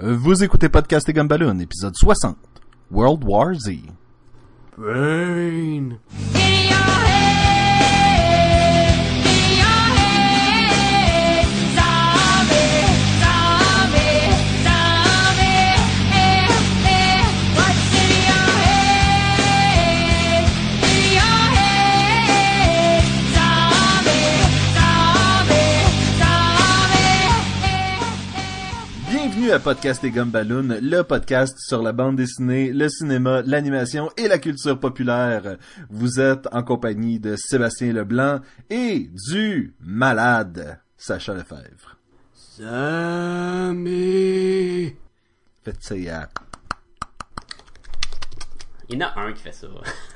Vous écoutez Podcast et Gumballoon, épisode 60, World War Z. Bienvenue à Podcast et Gumballoon, le podcast sur la bande dessinée, le cinéma, l'animation et la culture populaire. Vous êtes en compagnie de Sébastien Leblanc et du malade Sacha Lefebvre. Sammy. Faites ça. Il y en a un qui fait ça.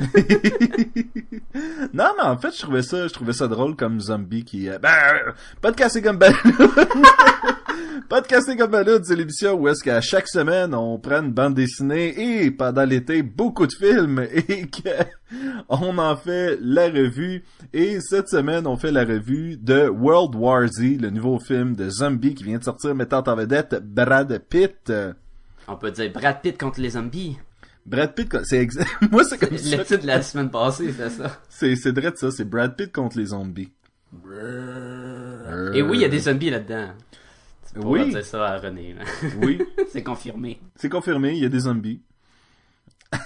Non, mais en fait, je trouvais ça, je trouvais ça drôle comme zombie qui, euh, ben, euh, Podcast et Gumballoon. Podcast et Gumballoon, c'est l'émission où est-ce qu'à chaque semaine, on prend une bande dessinée et pendant l'été, beaucoup de films et que on en fait la revue. Et cette semaine, on fait la revue de World War Z, le nouveau film de zombie qui vient de sortir mettant en vedette Brad Pitt. On peut dire Brad Pitt contre les zombies. Brad Pitt, c'est exa- moi c'est comme Le ça. titre de la semaine passée, c'est ça. C'est, c'est vrai de ça, c'est Brad Pitt contre les zombies. Et oui, il y a des zombies là-dedans. Tu Oui. dire ça à René. là. Oui. c'est confirmé. C'est confirmé, il y a des zombies.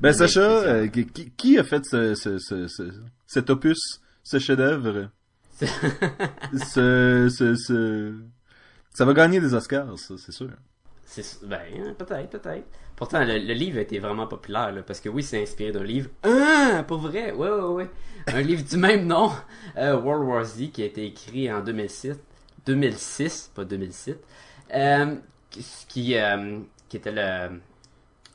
ben Sacha, euh, qui, a fait ce, ce, ce, ce- cet opus, ce chef-d'œuvre, ce, ce, ce- ça va gagner des Oscars, ça, c'est sûr. C'est ben hein, peut-être, peut-être. Pourtant, le, le livre a été vraiment populaire là, parce que oui, c'est inspiré d'un livre. Ah, pour vrai, ouais, ouais, ouais. Un livre du même nom, euh, World War Z, qui a été écrit en 2006, 2006, pas 2007, euh, qui, euh, qui était le,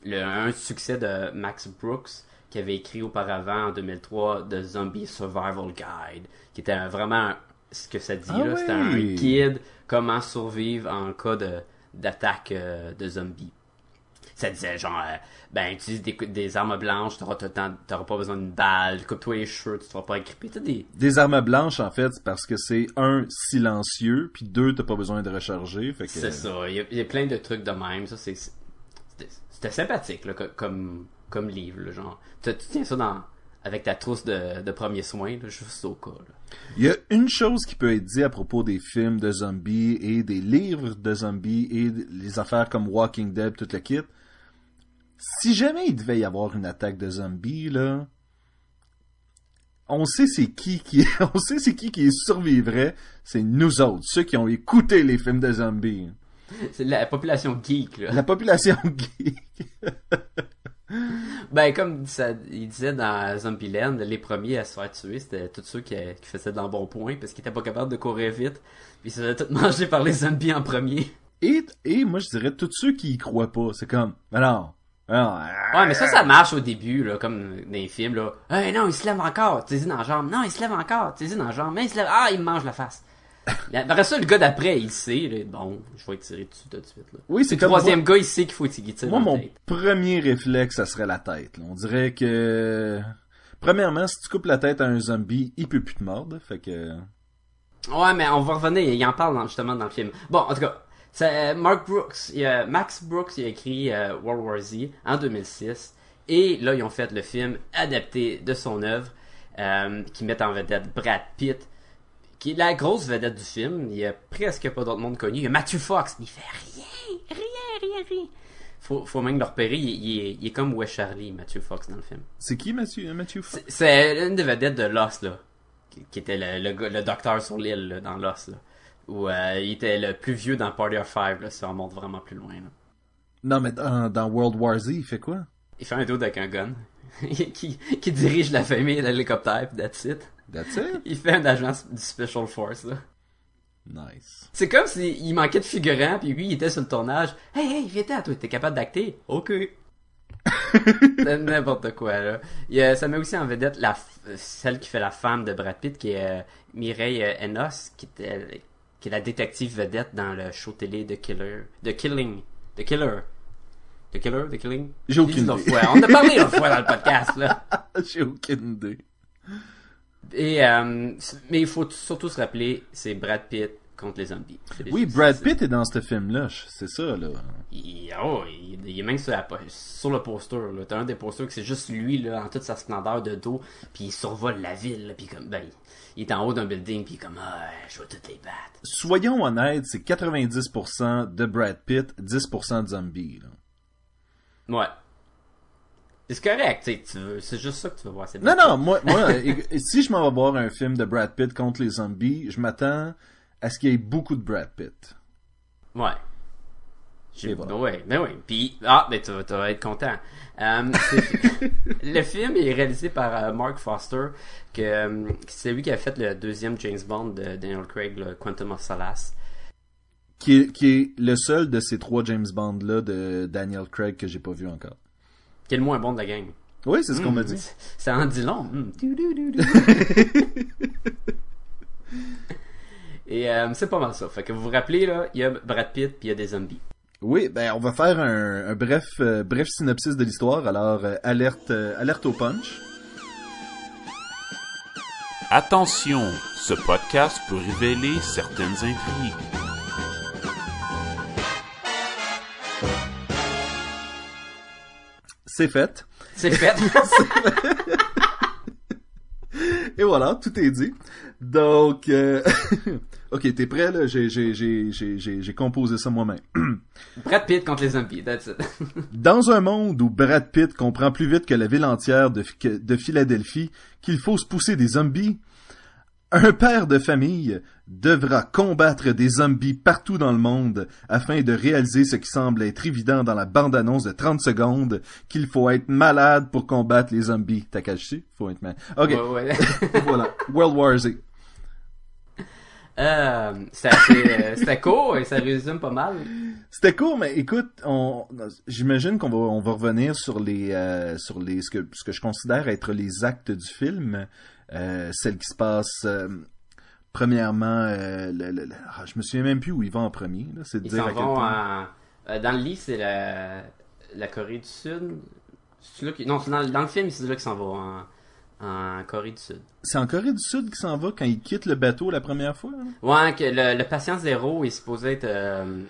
le un succès de Max Brooks, qui avait écrit auparavant en 2003 The Zombie Survival Guide, qui était vraiment ce que ça dit Ah là, c'était un guide comment survivre en cas de d'attaque euh, de zombies. Ça disait genre, euh, ben utilise des, des armes blanches, t'auras pas besoin d'une balle, coupe-toi les cheveux, tu te feras pas agripper, des, Des armes blanches, en fait, parce que c'est un, silencieux, puis deux, t'as pas besoin de recharger, fait que... C'est ça. Il y, a, il y a plein de trucs de même. Ça, c'est, c'était, sympathique, là, co- comme, comme livre, là, genre. Tu, tu tiens ça dans, avec ta trousse de, de premiers soins, là, juste au cas, là. Il y a une chose qui peut être dit à propos des films de zombies et des livres de zombies et les affaires comme Walking Dead, tout le kit. Si jamais il devait y avoir une attaque de zombies, là, on sait c'est qui qui, on sait c'est qui qui survivrait. C'est nous autres, ceux qui ont écouté les films de zombies. C'est la population geek, là. La population geek. Ben, comme ça, il disait dans Zombieland, les premiers à se faire tuer, c'était tous ceux qui, qui faisaient de l'embonpoint parce qu'ils étaient pas capables de courir vite. Puis ils se faisaient tout manger par les zombies en premier. Et, et moi, je dirais tous ceux qui y croient pas. C'est comme, mais non, non, Ouais, mais ça, ça marche au début, là, comme dans les films, là. Hey, non, il se lève encore, tu dans la jambe. Non, il se lève encore, tu dans la jambe. Mais il se lève, ah, il me mange la face. Après ça, le gars d'après, il sait, là, bon, je vais tirer dessus tout de suite, là. Oui, c'est Le comme troisième gars, il sait qu'il faut tirer Moi, dans la mon tête. premier réflexe, ça serait la tête. là. On dirait que... Premièrement, si tu coupes la tête à un zombie, il peut plus te mordre. Fait que... Ouais, mais on va revenir, il en parle dans- justement dans le film. Bon, en tout cas, c'est euh, Mark Brooks, il a- Max Brooks, il a écrit euh, World War Z en 2006, et là, ils ont fait le film adapté de son œuvre, euh, qui met en vedette Brad Pitt, qui est la grosse vedette du film. Il y a presque pas d'autre monde connu. Il y a Matthew Fox, mais il fait rien, rien, rien, rien. Faut, faut même le repérer, il, il est, il est comme Wes Charlie, Matthew Fox, dans le film. C'est qui, Mathieu, Mathieu Fox? C'est- une des vedettes de Lost, là. Qui, qui était le, le, docteur sur l'île, là, dans Lost, là. Où euh, il était le plus vieux dans Party of Five, là, si on remonte vraiment plus loin, là. Non, mais dans, dans World War Z, il fait quoi? Il fait un dos avec un gun. qui, qui dirige la famille de l'hélicoptère, pis that's it. That's it? Il fait un agent du Special Force, là. Nice. C'est comme s'il manquait de figurants, puis lui, il était sur le tournage. Hey, hey, viens toi, t'es capable d'acter? Ok. N'importe quoi, là. Il ça met aussi en vedette la, celle qui fait la femme de Brad Pitt, qui est euh, Mireille euh, Enos, qui, était, qui est la détective vedette dans le show télé de Killer. The Killing. The Killer. The Killer? The Killing? J'ai aucune idée. On a parlé l'autre fois dans le podcast, là. J'ai aucune idée. Et, euh, mais il faut surtout se rappeler, c'est Brad Pitt contre les zombies. Oui, Brad Pitt est dans ce film-là, c'est ça, là. Il, oh, il, il est même sur, la sur le poster. là. T'as un des posters que c'est juste lui là, en toute sa splendeur de dos, puis il survole la ville, là, puis comme ben, il, il est en haut d'un building, puis comme ah, je vais toutes les battre. Soyons honnêtes, c'est 90% de Brad Pitt, 10% de zombies, là. Ouais. C'est correct, tu veux- c'est juste ça que tu veux voir. Non, non, moi, moi si je m'en vais voir un film de Brad Pitt contre les zombies, je m'attends à ce qu'il y ait beaucoup de Brad Pitt. Ouais. J'ai- ben ouais, ben ouais. Puis, ah, ben tu, vas- tu vas être content. Euh, le film est réalisé par euh, Mark Foster, que euh, c'est lui qui a fait le deuxième James Bond de Daniel Craig, le Quantum of Solace. Qui est, qui est le seul de ces trois James Bond-là de Daniel Craig que j'ai pas vu encore. Qui est le moins bon de la gang. Oui, c'est ce qu'on m'a Mm, dit. Ça en dit long. Mm. Et euh, c'est pas mal ça. Fait que vous vous rappelez, là, il y a Brad Pitt puis il y a des zombies. Oui, ben on va faire un, un bref, euh, bref synopsis de l'histoire. Alors, euh, alerte, euh, alerte au punch. Attention, ce podcast peut révéler certaines intrigues. C'est fait. C'est fait. Et voilà, tout est dit. Donc, euh... ok, t'es prêt là? J'ai, j'ai, j'ai, j'ai, j'ai, j'ai composé ça moi-même. Brad Pitt contre les zombies, that's it. Dans un monde où Brad Pitt comprend plus vite que la ville entière de Philadelphie qu'il faut se pousser des zombies, un père de famille devra combattre des zombies partout dans le monde afin de réaliser ce qui semble être évident dans la bande-annonce de 30 secondes qu'il faut être malade pour combattre les zombies. T'as caché? Faut être malade. Ok, Ouais, ouais. voilà. World War Z. Euh, c'était euh, c'était court et ça résume pas mal. C'était court, mais écoute, on, j'imagine qu'on va, on va revenir sur les, euh, sur les, ce que, ce que je considère être les actes du film, euh, celle qui se passe, euh, premièrement, euh, le- le- le- ah, je me souviens même plus où ils vont en premier, là, c'est de Ils dire à vont en... dans le livre, c'est la... la Corée du Sud. C'est là qui... Non, c'est dans... dans le film, c'est là qu'ils s'en vont en... en Corée du Sud. C'est en Corée du Sud qu'ils s'en va quand ils quittent le bateau la première fois, là? Ouais, que le, le patient zéro est supposé être... euh,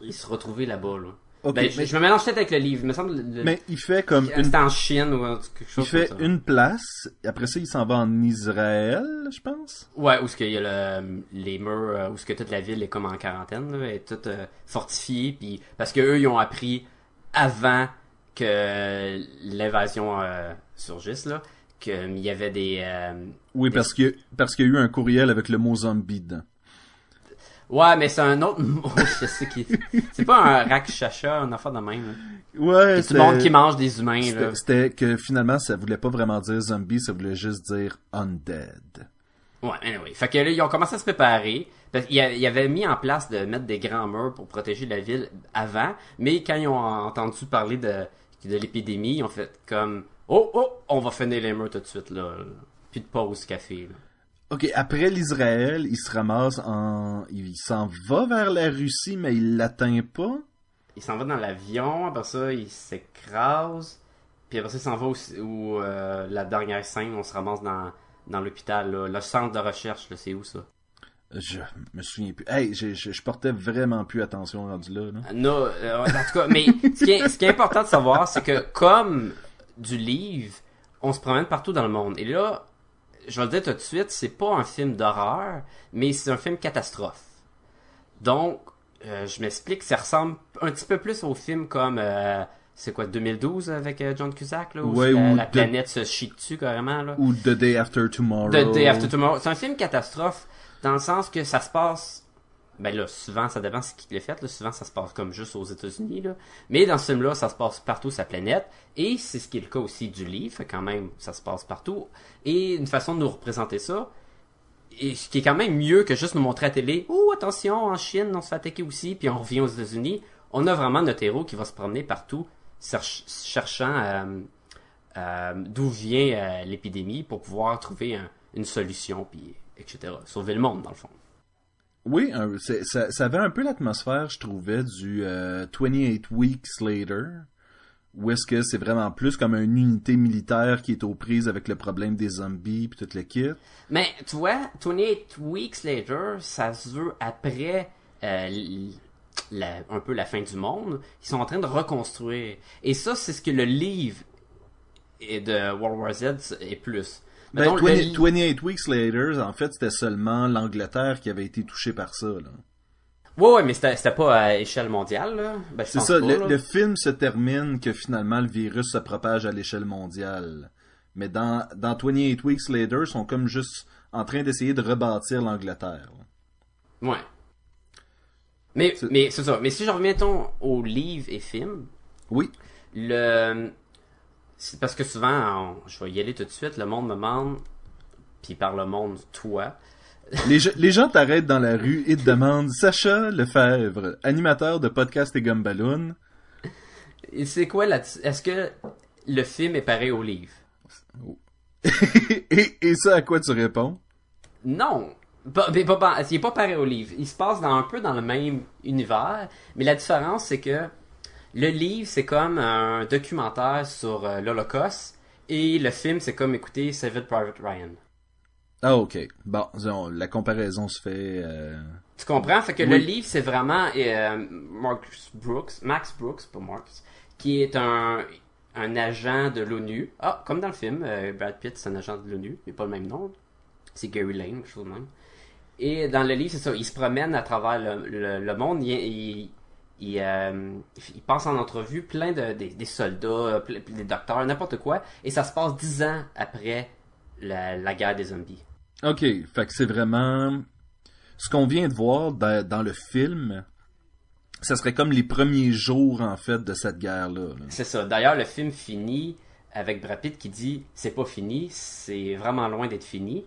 Il se retrouvait là-bas, là. Ok, Ben, je, mais, je me mélange peut-être avec le livre. Il me semble... le- mais il fait comme C'était une, en Chine ou quelque il chose fait comme ça. une place, et après ça il s'en va en Israël, je pense. Ouais, où ce qu'il y a le, les murs, euh, où ce que toute la ville est comme en quarantaine, là, est toute euh, fortifiée, puis parce que eux ils ont appris avant que l'invasion euh, surgisse là, qu'il y avait des, euh, Oui, parce que, parce qu'il y a eu un courriel avec le mot zombie dedans. Ouais, mais c'est un autre mot, je sais qui, c'est pas un rakshasha, un affaire de même. là. Ouais, C'est tout le monde qui mange des humains là. C'était que finalement, ça voulait pas vraiment dire zombie, ça voulait juste dire undead. Ouais, anyway. Fait que là, ils ont commencé à se préparer. Parce avaient mis en place de mettre des grands murs pour protéger la ville avant. Mais quand ils ont entendu parler de, de l'épidémie, ils ont fait comme Oh, oh, on va finir les murs tout de suite, là. Plus de pause café, là. Ok, après l'Israël, il se ramasse en... Il s'en va vers la Russie, mais il l'atteint pas. Il s'en va dans l'avion, après ça, il s'écrase. Puis après ça, il s'en va où, où, euh, la dernière scène, on se ramasse dans, dans l'hôpital, là. Le centre de recherche, là, c'est où ça? Je me souviens plus. Hey, je, je, je portais vraiment plus attention rendu là. là. Non, euh, en tout cas, mais ce qui, est, ce qui est important de savoir, c'est que comme du livre, on se promène partout dans le monde. Et là, je vais le dire tout de suite, c'est pas un film d'horreur, mais c'est un film catastrophe. Donc, euh, je m'explique, ça ressemble un petit peu plus au film comme, euh, c'est quoi, 2012 avec euh, John Cusack, là, où Ouais, la, ou la de- planète se chie dessus carrément, là. Ou The Day After Tomorrow. The Day After Tomorrow. C'est un film catastrophe dans le sens que ça se passe. Ben là, souvent, ça dépend ce qui l'a fait. Là. Souvent, ça se passe comme juste aux États-Unis. Là. Mais dans ce film-là, ça se passe partout la planète. Et c'est ce qui est le cas aussi du livre. Quand même, ça se passe partout. Et une façon de nous représenter ça, et ce qui est quand même mieux que juste nous montrer à la télé, oh attention, en Chine, on se fait attaquer aussi, puis on revient aux États-Unis. On a vraiment notre héros qui va se promener partout, cherch- cherchant euh, euh, d'où vient euh, l'épidémie pour pouvoir trouver un- une solution, puis etc. Sauver le monde, dans le fond. Oui, ça, ça avait un peu l'atmosphère, je trouvais, du euh, 28 Weeks Later, Ou est-ce que c'est vraiment plus comme une unité militaire qui est aux prises avec le problème des zombies puis tout le kit? Mais tu vois, 28 Weeks Later, ça se veut après euh, la- un peu la fin du monde. Ils sont en train de reconstruire. Et ça, c'est ce que le livre de World War Z est plus. Ben, Mettons, le 20 li- 28 Weeks Later, en fait, c'était seulement l'Angleterre qui avait été touchée par ça. là. Ouais, ouais, mais c'était pas à échelle mondiale, là. Ben, C'est ça, pas, le, là. le film se termine que finalement le virus se propage à l'échelle mondiale. Mais dans, dans 28 Weeks Later, ils sont comme juste en train d'essayer de rebâtir l'Angleterre. Ouais. Mais, C'est- mais c'est ça. Mais si je reviens mettons, aux livres et films, Oui. le. C'est parce que souvent, on- je vais y aller tout de suite, le monde me demande, puis par le monde, toi. Les, ge- les gens t'arrêtent dans la rue et te demandent Sacha Lefebvre, animateur de podcast et Gumballoon. C'est quoi là Est-ce que le film est pareil au livre? Et, et ça, à quoi tu réponds? Non. Pas, pas- il est pas pareil au livre. Il se passe dans, un peu dans le même univers, mais la différence c'est que le livre c'est comme un documentaire sur euh, l'Holocauste et le film c'est comme écouter Saving Private Ryan. Ah, ok. Bon, on- la comparaison se fait. euh, Tu comprends? Fait que Oui. le livre, c'est vraiment euh, Marcus Brooks, Max Brooks, pas Marcus, qui est un, un agent de l'ONU. Ah, comme dans le film, euh, Brad Pitt, c'est un agent de l'ONU, mais pas le même nom. C'est Gary Lane, quelque chose de même. Et dans le livre, c'est ça, il se promène à travers le, le- le monde, il, il, il, euh, il passe en entrevue plein de des, des soldats, euh, des docteurs, n'importe quoi, et ça se passe dix ans après la, la guerre des zombies. Ok, fait que c'est vraiment ce qu'on vient de voir dans, dans le film. Ça serait comme les premiers jours en fait de cette guerre-là. là. C'est ça. D'ailleurs, le film finit avec Brad Pitt qui dit c'est pas fini, c'est vraiment loin d'être fini.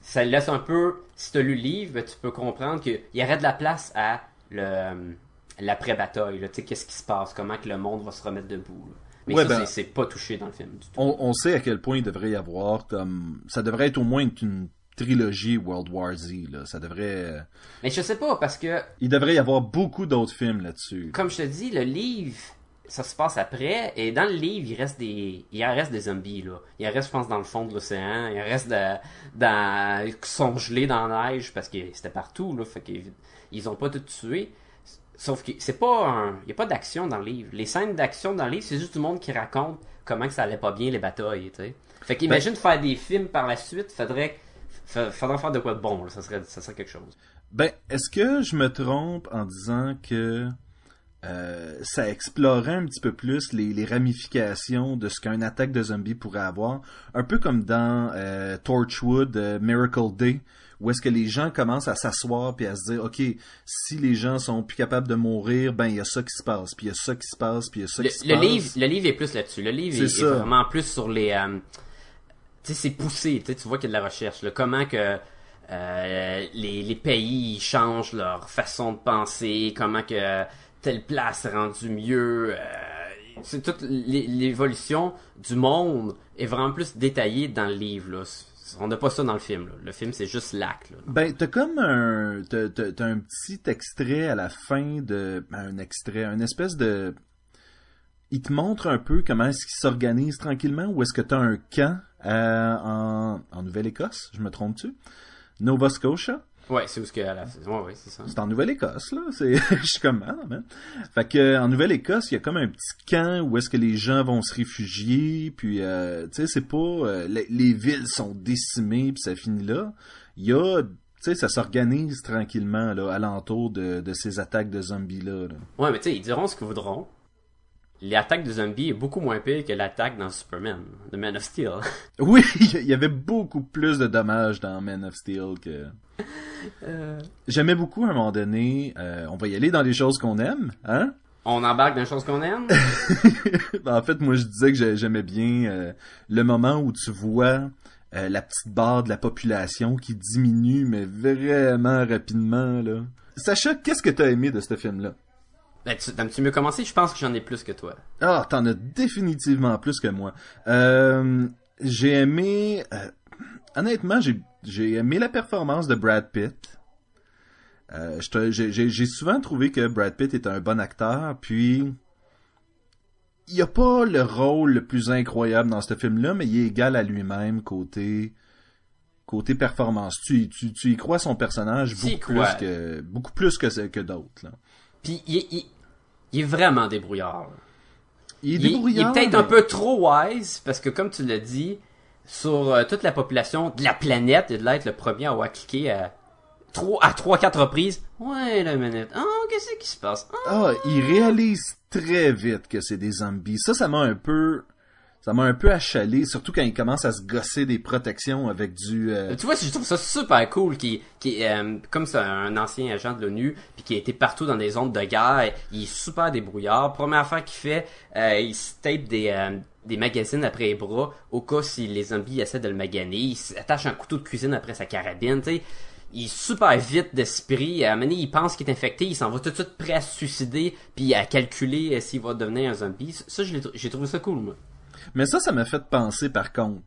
Ça laisse un peu, si tu as lu le livre, tu peux comprendre qu'il y aurait de la place à le l'après-bataille. là. Tu sais, qu'est-ce qui se passe, comment que le monde va se remettre debout. là. Mais Ouais, ben- c'est- pas touché dans le film du tout. On, on sait à quel point il devrait y avoir comme ça devrait être au moins une trilogie World War Z. Là. Ça devrait, Mais je sais pas, parce que, il devrait y avoir beaucoup d'autres films là-dessus. comme je te dis, le livre, ça se passe après, et dans le livre, il reste des, il en reste des zombies, là. Il en reste, je pense, dans le fond de l'océan, il en reste de, dans, qui sont gelés dans la neige, parce que c'était partout, là, fait qu'ils, ils ont pas tout tué. Sauf que c'est pas un, il y a pas d'action dans le livre. Les scènes d'action dans le livre, c'est juste du monde qui raconte comment que ça allait pas bien les batailles, tu sais. Fait qu'imagine faire des films par la suite, faudrait, fa- faudrait faire de quoi de bon, là. Ça serait, ça serait quelque chose. Ben, est-ce que je me trompe en disant que euh, ça explorait un petit peu plus les, les ramifications de ce qu'une attaque de zombies pourrait avoir, un peu comme dans euh, Torchwood, euh, Miracle Day, où est-ce que les gens commencent à s'asseoir puis à se dire, ok, si les gens sont plus capables de mourir, ben il y a ça qui se passe, puis il y a ça qui se passe, puis il y a ça Le, qui se le passe. livre, le livre est plus là-dessus. Le livre est, vraiment plus sur les. euh, tu sais, c'est poussé. Tu vois qu'il y a de la recherche. là. Comment que euh, les, les pays changent leur façon de penser, comment que telle place est rendue mieux. euh, c'est toute l'é- l'évolution du monde est vraiment plus détaillée dans le livre. Là. On n'a pas ça dans le film. là. Le film, c'est juste l'acte. Ben, t'as comme un, t'as, t'as- un petit extrait à la fin de, ben, un extrait, un espèce de, il te montre un peu comment est-ce qu'il s'organise tranquillement, ou est-ce que t'as un camp euh, en, en Nouvelle-Écosse, je me trompe-tu? Nova Scotia? Ouais, c'est où ce que. à la- Ouais, ouais, c'est ça. C'est en Nouvelle-Écosse, là. C'est, je suis comme, ah, man. Fait que, en Nouvelle-Écosse, il y a comme un petit camp où est-ce que les gens vont se réfugier, puis, euh, tu sais, c'est pas, euh, les, les villes sont décimées, puis ça finit là. Il y a, tu sais, ça s'organise tranquillement, là, alentour de, de ces attaques de zombies-là, là. Ouais, mais tu sais, ils diront ce qu'ils voudront. L'attaque de zombies est beaucoup moins pire que l'attaque dans Superman, de Man of Steel. Oui, il y avait beaucoup plus de dommages dans Man of Steel que... J'aimais beaucoup, à un moment donné, euh, on va y aller dans les choses qu'on aime, hein? On embarque dans les choses qu'on aime? Ben, en fait, moi, je disais que j'ai- j'aimais bien euh, le moment où tu vois euh, la petite barre de la population qui diminue, mais vraiment rapidement, là. Sacha, qu'est-ce que t'as aimé de ce film-là? Ben, tu, t'aimes-tu mieux commencer? Je pense que j'en ai plus que toi. Ah, t'en as définitivement plus que moi. Euh, j'ai aimé... euh, honnêtement, j'ai j'ai aimé la performance de Brad Pitt. Euh, j'ai souvent trouvé que Brad Pitt est un bon acteur, puis il a pas le rôle le plus incroyable dans ce film-là, mais il est égal à lui-même côté côté performance. Tu, tu, tu y crois son personnage Tu beaucoup plus que beaucoup plus que que d'autres. là. Puis il- il est vraiment débrouillard. Il est Il, il est débrouillard. peut-être mais- un peu trop wise, parce que comme tu l'as dit, sur euh, toute la population de la planète, il doit être le premier à avoir cliqué à trois, à trois, quatre reprises. Ouais, la minute. Ah, qu'est-ce qui se passe? Ah, Ah, il réalise très vite que c'est des zombies. Ça, ça m'a un peu, ça m'a un peu achalé, surtout quand il commence à se gosser des protections avec du. euh, Tu vois, je trouve ça super cool, qui, euh, comme c'est un ancien agent de l'ONU, puis qui a été partout dans des zones de guerre, il est super débrouillard. Première affaire qu'il fait, euh, il se tape des, magazines après les bras, au cas si les zombies essaient de le maganer. Il s'attache un couteau de cuisine après sa carabine, tu sais. Il est super vite d'esprit. À un moment donné, il pense qu'il est infecté, il s'en va tout de suite prêt à se suicider, puis à calculer s'il va devenir un zombie. Ça, j'ai trouvé ça cool, moi. Mais ça, ça m'a fait penser par contre.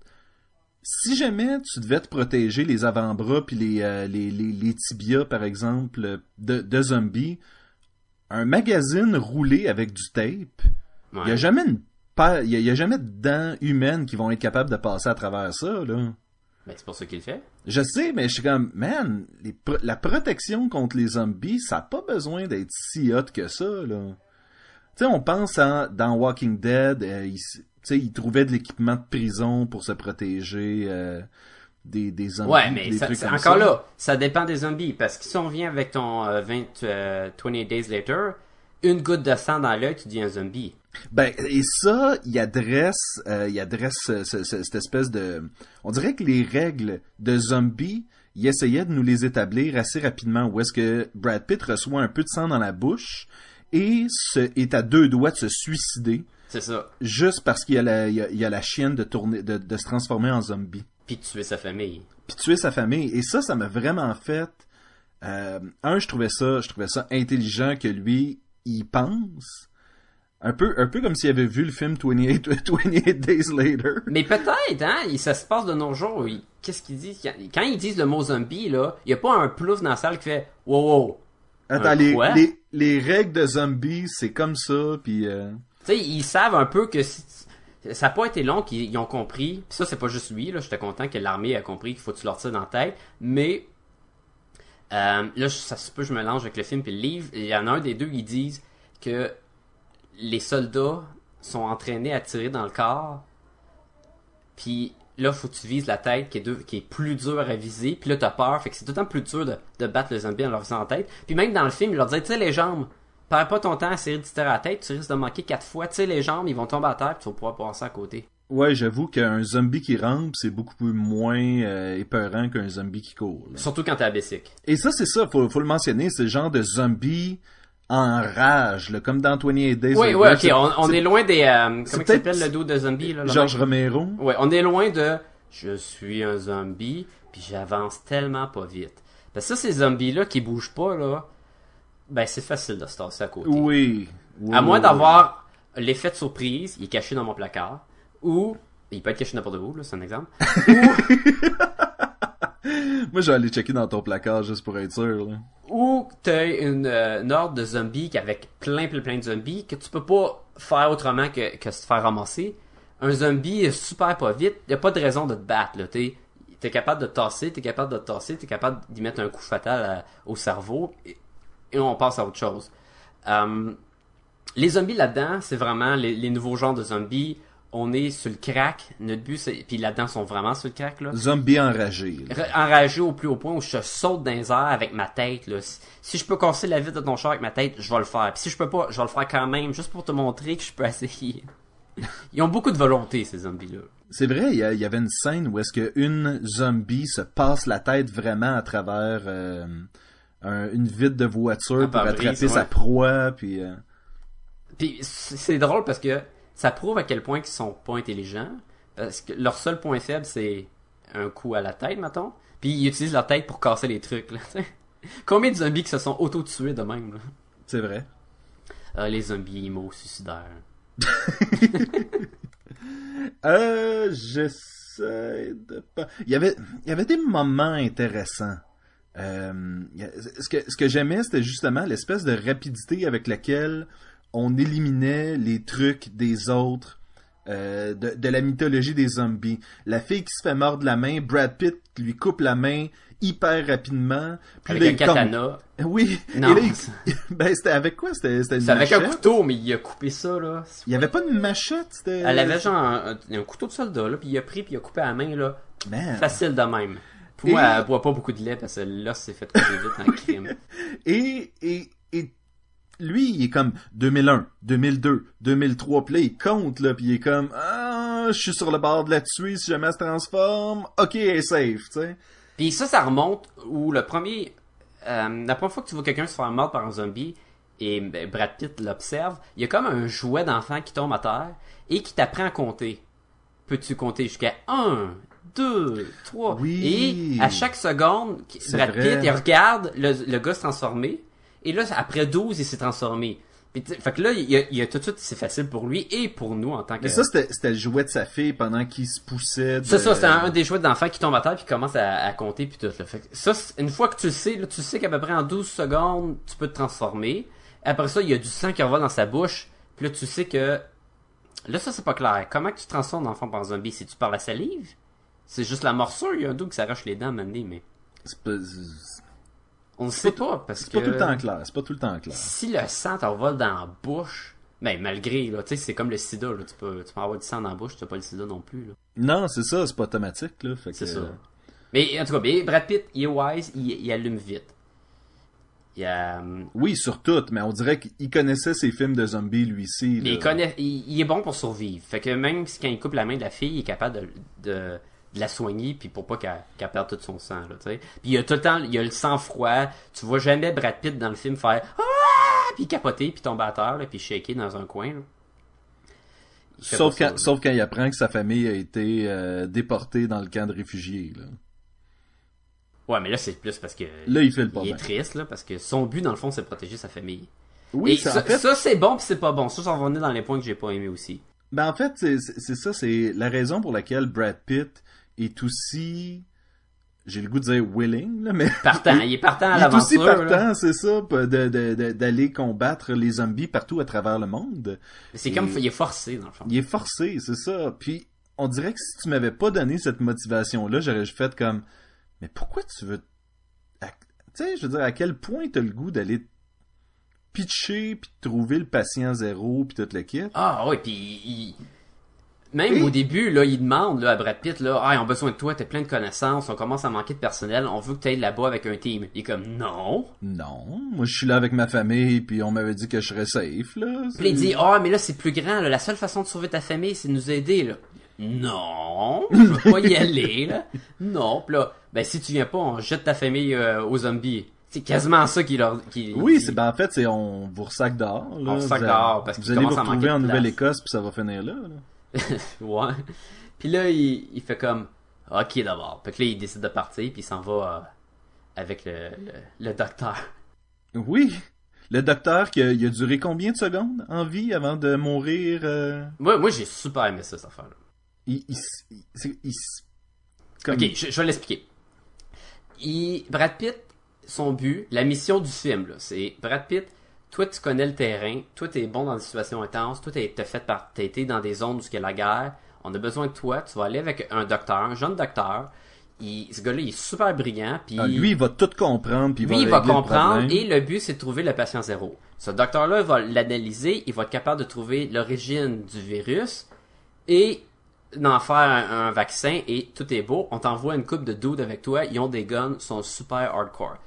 Si jamais tu devais te protéger les avant-bras puis les, euh, les, les, les tibias, par exemple, de, de zombies, un magazine roulé avec du tape, il Ouais. y a jamais une pa- il y a, y a jamais de dents humaines qui vont être capables de passer à travers ça, là. Ben, c'est pour ça qu'il fait. Je sais, mais je suis comme, man, les pro- la protection contre les zombies, ça n'a pas besoin d'être si hot que ça, là. Tu sais, on pense en, dans Walking Dead, euh, il, sais, il trouvait de l'équipement de prison pour se protéger euh, des, des zombies. Ouais, mais des ça- trucs c'est- comme encore ça. là, ça dépend des zombies. Parce que si on vient avec ton euh, 20, euh, 28 Days Later, une goutte de sang dans l'œil, tu dis un zombie. Ben, et ça, il adresse, euh, il adresse ce- ce- cette espèce de... On dirait que les règles de zombies, il essayait de nous les établir assez rapidement, où est-ce que Brad Pitt reçoit un peu de sang dans la bouche et se, est à deux doigts de se suicider, C'est ça. juste parce qu'il y a la, il y a, il y a la chienne de, tourner, de, de se transformer en zombie. Puis de tuer sa famille. Puis tuer sa famille. Et ça, ça m'a vraiment fait... euh, un, je trouvais ça, je trouvais ça intelligent que lui, il pense... Un peu, un peu comme s'il avait vu le film 28, 28 Days Later. Mais peut-être, hein, ça se passe de nos jours. Qu'est-ce qu'ils disent? Quand, ils disent le mot zombie, là, il y a pas un plouf dans la salle qui fait « Wow, wow! Attends, les, les, les règles de zombies, c'est comme ça, puis... euh, » sais, ils savent un peu que ça n'a pas été long qu'ils ils ont compris. Puis ça, c'est pas juste lui, là. J'étais content que l'armée a compris qu'il faut que tu leur tires dans la tête. Mais euh, là, ça se peut je mélange avec le film et le livre. Il y en a un des deux qui disent que les soldats sont entraînés à tirer dans le corps. Puis là, faut que tu vises la tête qui est, qui est plus dur à viser. Puis là, t'as peur. Fait c'est temps plus dur de, battre le zombie en leur visant la tête. Puis même dans le film, il leur disait, tu les jambes. Perds pas ton temps à essayer de tirer à la tête, tu risques de manquer quatre fois. Tu sais, les jambes, ils vont tomber à terre, puis tu vas pouvoir passer à côté. Ouais, j'avoue qu'un zombie qui rampe, c'est beaucoup plus moins euh, épeurant qu'un zombie qui court. là. Surtout quand t'es à Bessic. Et ça, c'est ça, faut, faut le mentionner, c'est le genre de zombie en rage, là, comme dans 28 Days Oui, oui, ok, on, est loin des... euh, comment il s'appelle le dos de zombie, là? George? Romero. Ouais, on est loin de... Je suis un zombie, puis j'avance tellement pas vite. Parce que ça, ces zombies-là qui bougent pas, là, ben c'est facile de se tasser à côté. Oui. oui. À moins d'avoir l'effet de surprise, il est caché dans mon placard, ou... Il peut être caché n'importe où, là, c'est un exemple. Moi, je vais aller checker dans ton placard juste pour être sûr. Là. ou t'as une, euh, une horde de zombies avec plein plein plein de zombies que tu peux pas faire autrement que, que se faire ramasser. Un zombie est super pas vite, y a pas de raison de te battre là, t'es t'es capable de tasser, t'es capable de te tasser, t'es capable d'y mettre un coup fatal à- au cerveau et, et on passe à autre chose. Euh, les zombies là-dedans, c'est vraiment les, les nouveaux genres de zombies. On est sur le crack. Notre but, c'est puis là-dedans, sont vraiment sur le crack là Zombie enragé. là. Ra- enragé au plus haut point où je saute dans les airs avec ma tête. Là. Si, je peux casser la vitre de ton char avec ma tête, je vais le faire. Puis si je peux pas, je vais le faire quand même, juste pour te montrer que je peux essayer. Ils ont beaucoup de volonté, ces zombies-là. C'est vrai, il y, a- il y avait une scène où est-ce qu'une zombie se passe la tête vraiment à travers euh, un- une vitre de voiture pour attraper sa proie, puis... euh, Puis c'est c'est drôle parce que ça prouve à quel point ils sont pas intelligents. Parce que leur seul point faible, c'est un coup à la tête, mettons. Puis ils utilisent leur tête pour casser les trucs. Là, t'sais. Combien de zombies qui se sont auto-tués de même? Là? C'est vrai. Ah, les zombies immo suicidaires. Euh, j'essaie de pas... Il y avait, il y avait des moments intéressants. Euh, ce que, ce que j'aimais, c'était justement l'espèce de rapidité avec laquelle on éliminait les trucs des autres, euh, de, de la mythologie des zombies. La fille qui se fait mordre la main, Brad Pitt lui coupe la main hyper rapidement. Puis Avec là, un tombe- katana. Oui. Non, Et là, il- c'est- ben, c'était avec quoi? C'était, c'était une avec un couteau, mais il a coupé ça, là. Il y avait pas de machette, c'était... Elle avait genre un, un- un couteau de soldat, là, puis il a pris, puis il a coupé la main, là. Man. Facile de même. Pour Et- moi, elle boit pas beaucoup de lait, parce que là, c'est fait couper vite en crime. Et, et, et lui, il est comme 2001, 2002, 2003, puis là, il compte, là, puis il est comme, ah, je suis sur le bord de la tuer si jamais elle se transforme. Ok, elle est safe, tu sais. Puis ça, ça remonte où le premier... euh, la première fois que tu vois quelqu'un se faire mordre par un zombie, et ben, Brad Pitt l'observe, il y a comme un jouet d'enfant qui tombe à terre et qui t'apprend à compter. Peux-tu compter jusqu'à 1, 2, 3? Oui. Et à chaque seconde, Brad. Pitt, il regarde le, le gars se transformer, et là, après 12, il s'est transformé. Puis, tu fait que là, il y a, il y a tout de suite, c'est facile pour lui et pour nous en tant que... Mais ça, c'était, c'était le jouet de sa fille pendant qu'il se poussait. de- C'est ça, c'est un, un des jouets d'enfant qui tombe à terre puis qui commence à, à compter puis tout. Là. Fait que ça, une fois que tu le sais, là, tu sais qu'à peu près en 12 secondes, tu peux te transformer. Après ça, il y a du sang qui revole dans sa bouche. Puis là, tu sais que... Là, ça, c'est pas clair. Comment que tu transformes l'enfant par zombie? C'est-tu par la salive? C'est juste la morsure? Il y a un doux qui s'arrache les dents à mais... C'est pas, c'est On ne sait pas, parce que... pas tout le temps clair, c'est pas tout le temps clair. Si le sang t'envole dans la bouche... Ben, malgré, là, tu sais, c'est comme le sida, là. Tu peux, tu peux avoir du sang dans la bouche, tu pas le sida non plus, là. Non, c'est ça, c'est pas automatique, là. Que, C'est ça. euh, Mais en tout cas, mais Brad Pitt, il est wise, il, il allume vite. Il, a, Oui, sur tout, mais on dirait qu'il connaissait ses films de zombies, lui ci mais il, connaît, il, il est bon pour survivre. Fait que même quand il coupe la main de la fille, il est capable de, de, de la soigner, puis pour pas qu'elle qu'elle perde tout son sang. Là, tu sais. puis il y a tout le temps, il y a le sang froid. Tu vois jamais Brad Pitt dans le film faire ah, puis capoter, puis tomber à terre, là, puis shaker dans un coin. Là. Sauf ça, quand, sauf quand il apprend que sa famille a été euh, déportée dans le camp de réfugiés, là. Ouais, mais là c'est plus parce que Là, il fait le pas il est triste là, parce que son but dans le fond c'est de protéger sa famille. Oui, Et ça, en fait, ça, c'est bon puis c'est pas bon. Ça, ça va venir dans les points que j'ai pas aimé aussi. Ben en fait, c'est ça, c'est la raison pour laquelle Brad Pitt est aussi, j'ai le goût de dire willing, là, mais Partant, il est partant à il est aussi l'aventure. partant, c'est ça, d'aller combattre les zombies partout à travers le monde. C'est comme il est forcé dans le fond. Il est forcé, c'est ça. Puis on dirait que si tu m'avais pas donné cette motivation-là, j'aurais fait comme, mais pourquoi tu veux, tu sais, je veux dire, à quel point t'as le goût d'aller pitcher puis de trouver le patient zéro puis toute le kit. Ah oui, puis. Même au début là, il demande là à Brad Pitt là, ah, on a besoin de toi, t'as plein de connaissances, on commence à manquer de personnel, on veut que t'ailles là-bas avec un team. Il est comme non. Non, moi je suis là avec ma famille puis on m'avait dit que je serais safe là. Puis il dit ah mais là c'est plus grand, là. la seule façon de sauver ta famille c'est de nous aider là. Non, je veux pas y aller là. Non, puis là, ben si tu viens pas, on jette ta famille euh, aux zombies. C'est quasiment ça qu'il leur qu'il Oui, c'est ben en fait c'est on vous ressac dehors là. On vous sac Vous dehors, parce qu'il vous allez vous retrouver en. Nouvelle-Écosse puis ça va finir là. là. Ouais. Puis là, il, il fait comme, ok d'abord. Puis là, il décide de partir, puis il s'en va euh, avec le, le, le docteur. Oui. Le docteur qui a, il a duré combien de secondes en vie avant de mourir euh, Moi, moi j'ai super aimé ça, cette affaire-là. il, il, il- c'est- il- comme- Ok, je, je vais l'expliquer. Brad Pitt, son but, la mission du film, c'est Brad Pitt, toi tu connais le terrain, toi t'es bon dans des situations intenses, toi t'es fait par, t'as été dans des zones où il y a la guerre, on a besoin de toi, tu vas aller avec un docteur, un jeune docteur, il, ce gars-là il est super brillant, puis Ah, lui, il va tout comprendre puis il Lui, va il va le comprendre et le but, c'est de trouver le patient zéro. Ce docteur-là va l'analyser, il va être capable de trouver l'origine du virus et d'en faire un, un vaccin et tout est beau. On t'envoie une coupe de dudes avec toi, ils ont des guns, sont super hardcore.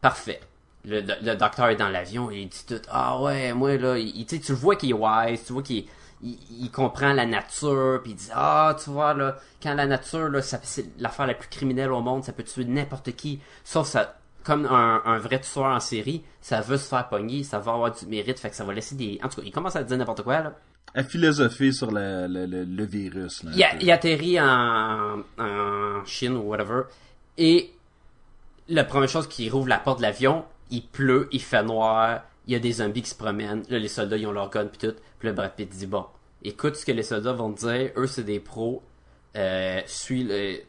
Parfait. Le, le- docteur est dans l'avion et il dit tout Ah ouais, moi là, il, tu sais, tu le vois qu'il est wise, tu vois qu'il il, il comprend la nature, puis il dit Ah, tu vois là, quand la nature, là, ça- c'est l'affaire la plus criminelle au monde, ça peut tuer n'importe qui, sauf ça. Comme un, un vrai tueur en série, ça veut se faire pogner, ça va avoir du mérite, fait que ça va laisser des. En tout cas, il commence à dire n'importe quoi là. À philosopher sur le, le, le, virus. Là, Il, a- il atterrit en, en Chine ou whatever. Et la première chose qui rouvre la porte de l'avion, il pleut, il fait noir, il y a des zombies qui se promènent. Là, les soldats, ils ont leur gun puis tout. Puis le Brad Pitt dit, bon, écoute ce que les soldats vont te dire. Eux, c'est des pros. Euh, suis le,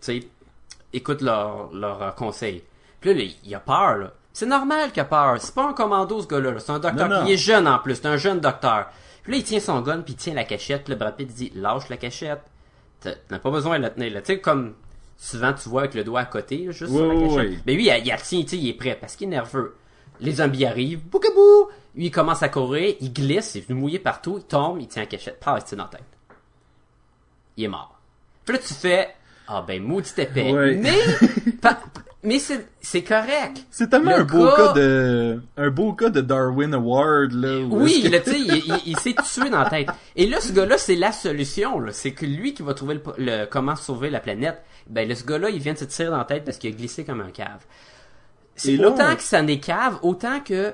écoute leurs leur conseils. Puis là, il a peur, là. C'est normal qu'il a peur. C'est pas un commando, ce gars-là. là. C'est un docteur. Non, non. Il est jeune, en plus. C'est un jeune docteur. Puis là, il tient son gun, puis il tient la cachette. Puis le Brad Pitt dit, lâche la cachette. T'as pas besoin de la tenir, là. Tu sais, comme souvent tu vois avec le doigt à côté, juste Oui, sur la cachette. oui. Mais lui, il, il la tient, il est prêt, parce qu'il est nerveux. Les zombies arrivent, boukabou! Lui, il commence à courir, il glisse, il est venu mouiller partout, il tombe, il tient la cachette, paf, il tire dans la tête. Il est mort. Puis là, tu fais, ah ben, maudit épais. Ouais. Mais, pa- mais c'est, c'est correct. C'est tellement Le un beau cas de un beau cas de Darwin Award là. Oui, que- là, tu sais, il, il- il s'est tué dans la tête. Et là, ce gars-là, c'est la solution. là. C'est que lui qui va trouver le, le- comment sauver la planète. Ben, là, ce gars-là, il vient de se tirer dans la tête parce qu'il a glissé comme un cave. C'est autant que ça n'est cave, autant que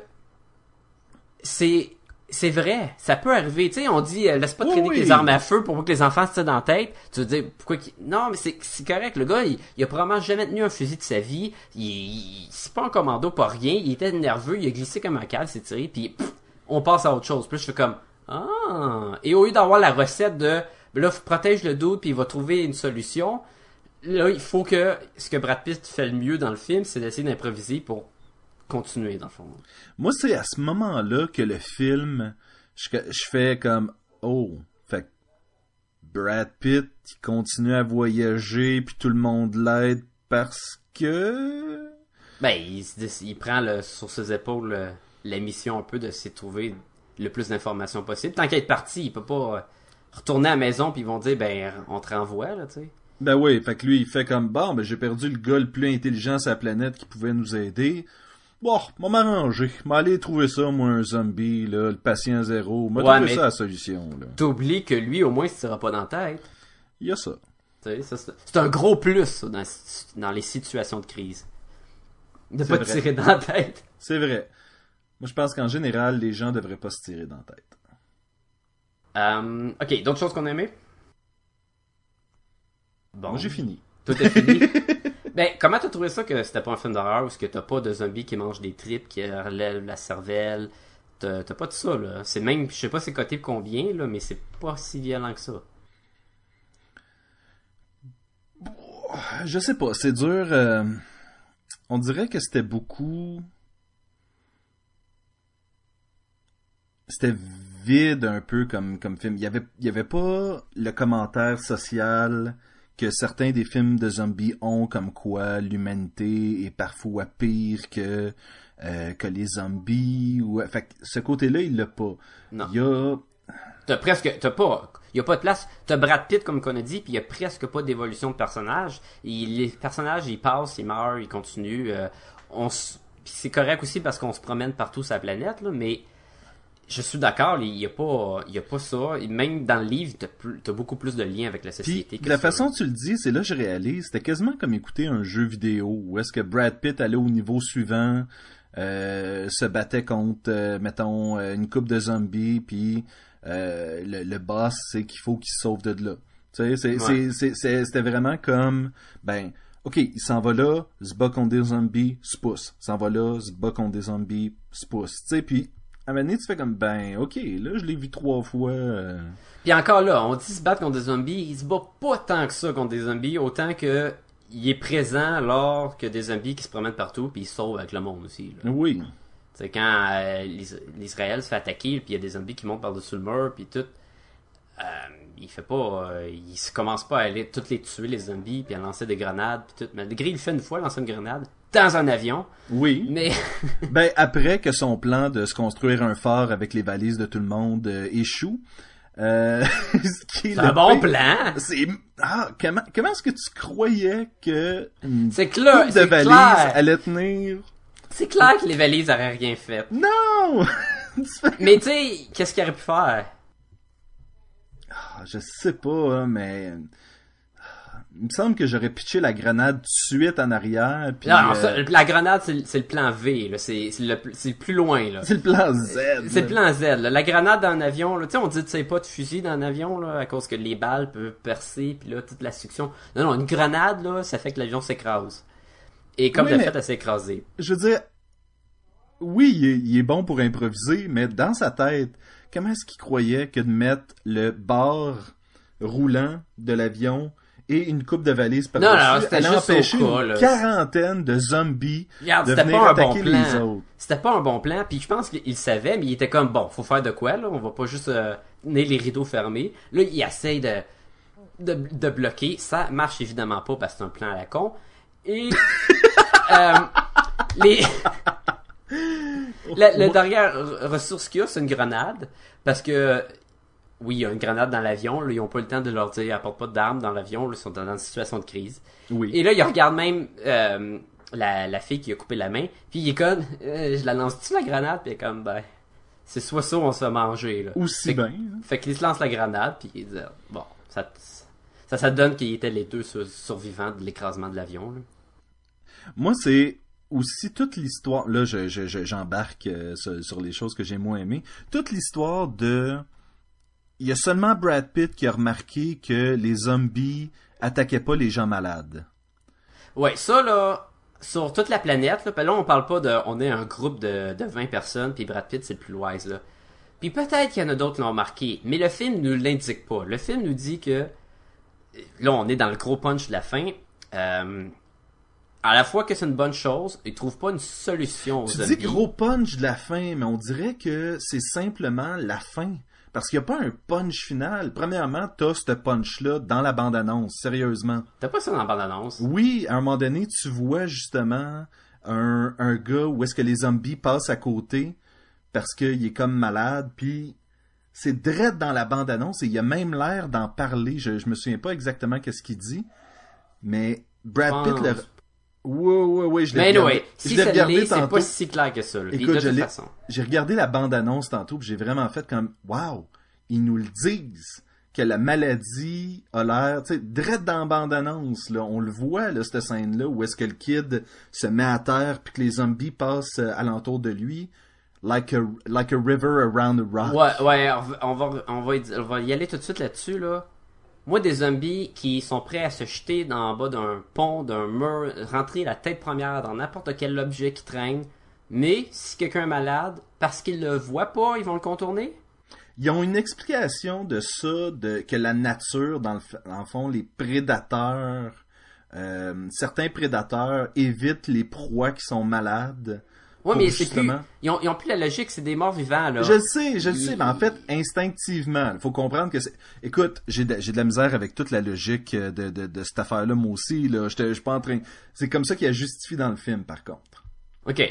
c'est c'est vrai, ça peut arriver. Tu sais, on dit euh, laisse pas traîner oui. tes armes à feu pour pas que les enfants se tirent dans la tête. Tu veux dire pourquoi Non, mais c'est c'est correct. Le gars, il, il a probablement jamais tenu un fusil de sa vie. Il, il- c'est pas un commando, pas rien. Il était nerveux, il a glissé comme un cave, s'est tiré, puis pff, on passe à autre chose. Puis là, je fais comme ah. Et au lieu d'avoir la recette de là, protège le doute puis il va trouver une solution. Là, il faut que ce que Brad Pitt fait le mieux dans le film, c'est d'essayer d'improviser pour continuer dans le fond. Moi, c'est à ce moment-là que le film, je, je fais comme, oh, fait que Brad Pitt, il continue à voyager, puis tout le monde l'aide parce que... Ben, il prend le- sur ses épaules euh, la mission un peu de s'y trouver le plus d'informations possible. Tant qu'il est parti, il peut pas euh, retourner à la maison puis ils vont dire ben on te renvoie là, tu sais. Ben oui, fait que lui, il fait comme, bon, ben j'ai perdu le gars le plus intelligent sur la planète qui pouvait nous aider. Bon, m'a m'arranger. M'a aller trouver ça, moi, un zombie, là, le patient zéro. M'a Ouais, trouvé ça la solution, là. T'oublies que lui au moins il se tirera pas dans la tête. Il y a ça. C'est un gros plus ça, dans, dans les situations de crise. De pas te tirer dans la tête. C'est vrai. Moi, je pense qu'en général, les gens devraient pas se tirer dans la tête. Euh, ok, d'autres choses qu'on a aimé? Bon. Moi, j'ai fini. Tout est fini? ben, comment t'as trouvé ça que c'était pas un film d'horreur où ce que t'as pas de zombies qui mangent des tripes, qui relèvent la cervelle? T'as pas de ça, là. C'est même, je sais pas c'est coté combien, là, mais c'est pas si violent que ça. Je sais pas, c'est dur. euh, On dirait que c'était beaucoup. C'était vide un peu comme, comme film. Il y avait, il y avait pas le commentaire social que certains des films de zombies ont, comme quoi l'humanité est parfois pire que, euh, que les zombies. Ou... Fait que ce côté-là, il l'a pas. Non. Il y a. T'as presque, t'as pas, y a pas de place. T'as Brad Pitt, comme qu'on a dit, puis y a presque pas d'évolution de personnage. Et les personnages, ils passent, ils meurent, ils continuent. euh, on s- c'est correct aussi parce qu'on se promène partout sur la planète, là, mais je suis d'accord, il y a pas, il y a pas ça. Même dans le livre, t'as, plus- t'as beaucoup plus de liens avec la Puis société. que la façon dont tu le dis, c'est là que je réalise, c'était quasiment comme écouter un jeu vidéo où est-ce que Brad Pitt allait au niveau suivant, euh, se battait contre, euh, mettons, euh, une coupe de zombies, puis euh, le, le boss, c'est qu'il faut qu'il se sauve de là. Tu sais, Ouais. c'était vraiment comme, ben, ok, il s'en va là, se bat contre des zombies, se pousse. S'en va là, se bat contre des zombies, se pousse. Tu sais, puis à un moment donné, tu fais comme, ben, ok, là, je l'ai vu trois fois. euh, Puis encore là, on dit se battre contre des zombies, il se bat pas tant que ça contre des zombies, autant que il est présent lors que des zombies qui se promènent partout, puis il se sauve avec le monde aussi. là. Oui. C'est quand euh, l'Is- l'Israël se fait attaquer, puis il y a des zombies qui montent par-dessus le mur, puis tout. Euh, il fait pas, euh, il se commence pas à aller toutes les tuer les zombies, puis à lancer des grenades, puis tout. Malgré il le fait une fois, lancer une grenade dans un avion, Oui. mais Ben, après que son plan de se construire un phare avec les valises de tout le monde euh, échoue, euh, c'est un bon pire, plan. C'est ah comment comment est-ce que tu croyais que C'est clair, de valises clair. allait tenir? C'est clair que les valises auraient rien fait. Non. Mais tu sais, qu'est-ce qu'il aurait pu faire? Ah, je sais pas hein, mais il me semble que j'aurais pitché la grenade tout de suite en arrière puis Non, euh, ça, la grenade, c'est le- c'est plan V. C'est c'est le, c'est le plus loin, là. c'est le plan Z. C'est le plan Z. là. La grenade dans un avion, là, tu sais, on dit tu sais pas de fusil dans un avion là, à cause que les balles peuvent percer, puis là toute la suction. Non, non, une grenade là, ça fait que l'avion s'écrase. Et comme Oui, de fait, elle s'est écrasée. je veux dire, oui, il est, il est bon pour improviser, mais dans sa tête, comment est-ce qu'il croyait que de mettre le bar roulant de l'avion et une coupe de valises par Non, non, c'était juste au cas, une là. quarantaine de zombies Regarde, de c'était venir pas un bon les plan. autres. C'était pas un bon plan, puis je pense qu'il savait, mais il était comme bon, faut faire de quoi là, on va pas juste euh, tenir les rideaux fermés. Là, il essaye de, de de bloquer, ça marche évidemment pas parce que c'est un plan à la con. Et euh, les la, la dernière ressource qu'il y a, c'est une grenade, parce que oui, il y a une grenade dans l'avion, là, ils ont pas le temps de leur dire apporte pas d'armes dans l'avion, ils sont dans une situation de crise. Oui. Et là, il regarde même euh, la, la fille qui a coupé la main, puis il est comme, euh, je la lance-tu la grenade? Puis il est comme, ben, c'est soit ça ou on se manger, là. Aussi fait, bien. hein. Fait qu'il se lance la grenade, puis il dit, bon, ça, ça, ça donne qu'ils étaient les deux sur- survivants de l'écrasement de l'avion. Moi, c'est aussi toute l'histoire. Là, je, je- je- j'embarque euh, sur, sur les choses que j'ai moins aimées. Toute l'histoire de. Il y a seulement Brad Pitt qui a remarqué que les zombies attaquaient pas les gens malades. Ouais, ça, là, sur toute la planète, là, là, on parle pas de, on est un groupe de, de 20 personnes, puis Brad Pitt, c'est le plus wise, là. Puis peut-être qu'il y en a d'autres qui l'ont remarqué, mais le film ne l'indique pas. Le film nous dit que, là, on est dans le gros punch de la fin, euh, à la fois que c'est une bonne chose, ils trouvent pas une solution aux Tu zombies. dis gros punch de la fin, mais on dirait que c'est simplement la fin. Parce qu'il n'y a pas un punch final. Premièrement, t'as ce punch-là dans la bande-annonce, sérieusement. T'as pas ça dans la bande-annonce? Oui, à un moment donné, tu vois justement un, un gars où est-ce que les zombies passent à côté parce qu'il est comme malade, puis c'est direct dans la bande-annonce et il a même l'air d'en parler. Je, je me souviens pas exactement qu'est-ce qu'il dit, mais Brad Pitt le... Oui, oui, oui, je l'ai Mais regardé. anyway, je si ça regardé c'est pas si clair que ça, là. Écoute, de je toute façon. J'ai regardé la bande-annonce tantôt, puis j'ai vraiment fait comme Wow! Ils nous le disent que la maladie a l'air, tu sais, direct dans la bande-annonce, là, on le voit, là, cette scène-là, où est-ce que le kid se met à terre, puis que les zombies passent euh, alentour de lui, like a, like a river around a rock. Ouais, ouais, on va, on va, on va y aller tout de suite là-dessus, là. Moi, des zombies qui sont prêts à se jeter dans en bas d'un pont, d'un mur, rentrer la tête première dans n'importe quel objet qui traîne. Mais, si quelqu'un est malade, parce qu'il le voit pas, ils vont le contourner? Ils ont une explication de ça, de que la nature, dans le, f- dans le fond, les prédateurs, euh, certains prédateurs évitent les proies qui sont malades. Ouais, mais c'est plus, ils ont, ils ont plus la logique, c'est des morts vivants, là. Je le sais, je le sais, mais en fait, instinctivement, il faut comprendre que c'est... Écoute, j'ai de, j'ai de la misère avec toute la logique euh, de, de, de cette affaire-là, moi aussi, là. Je suis pas en train... C'est comme ça qu'il a justifié dans le film, par contre. Ok.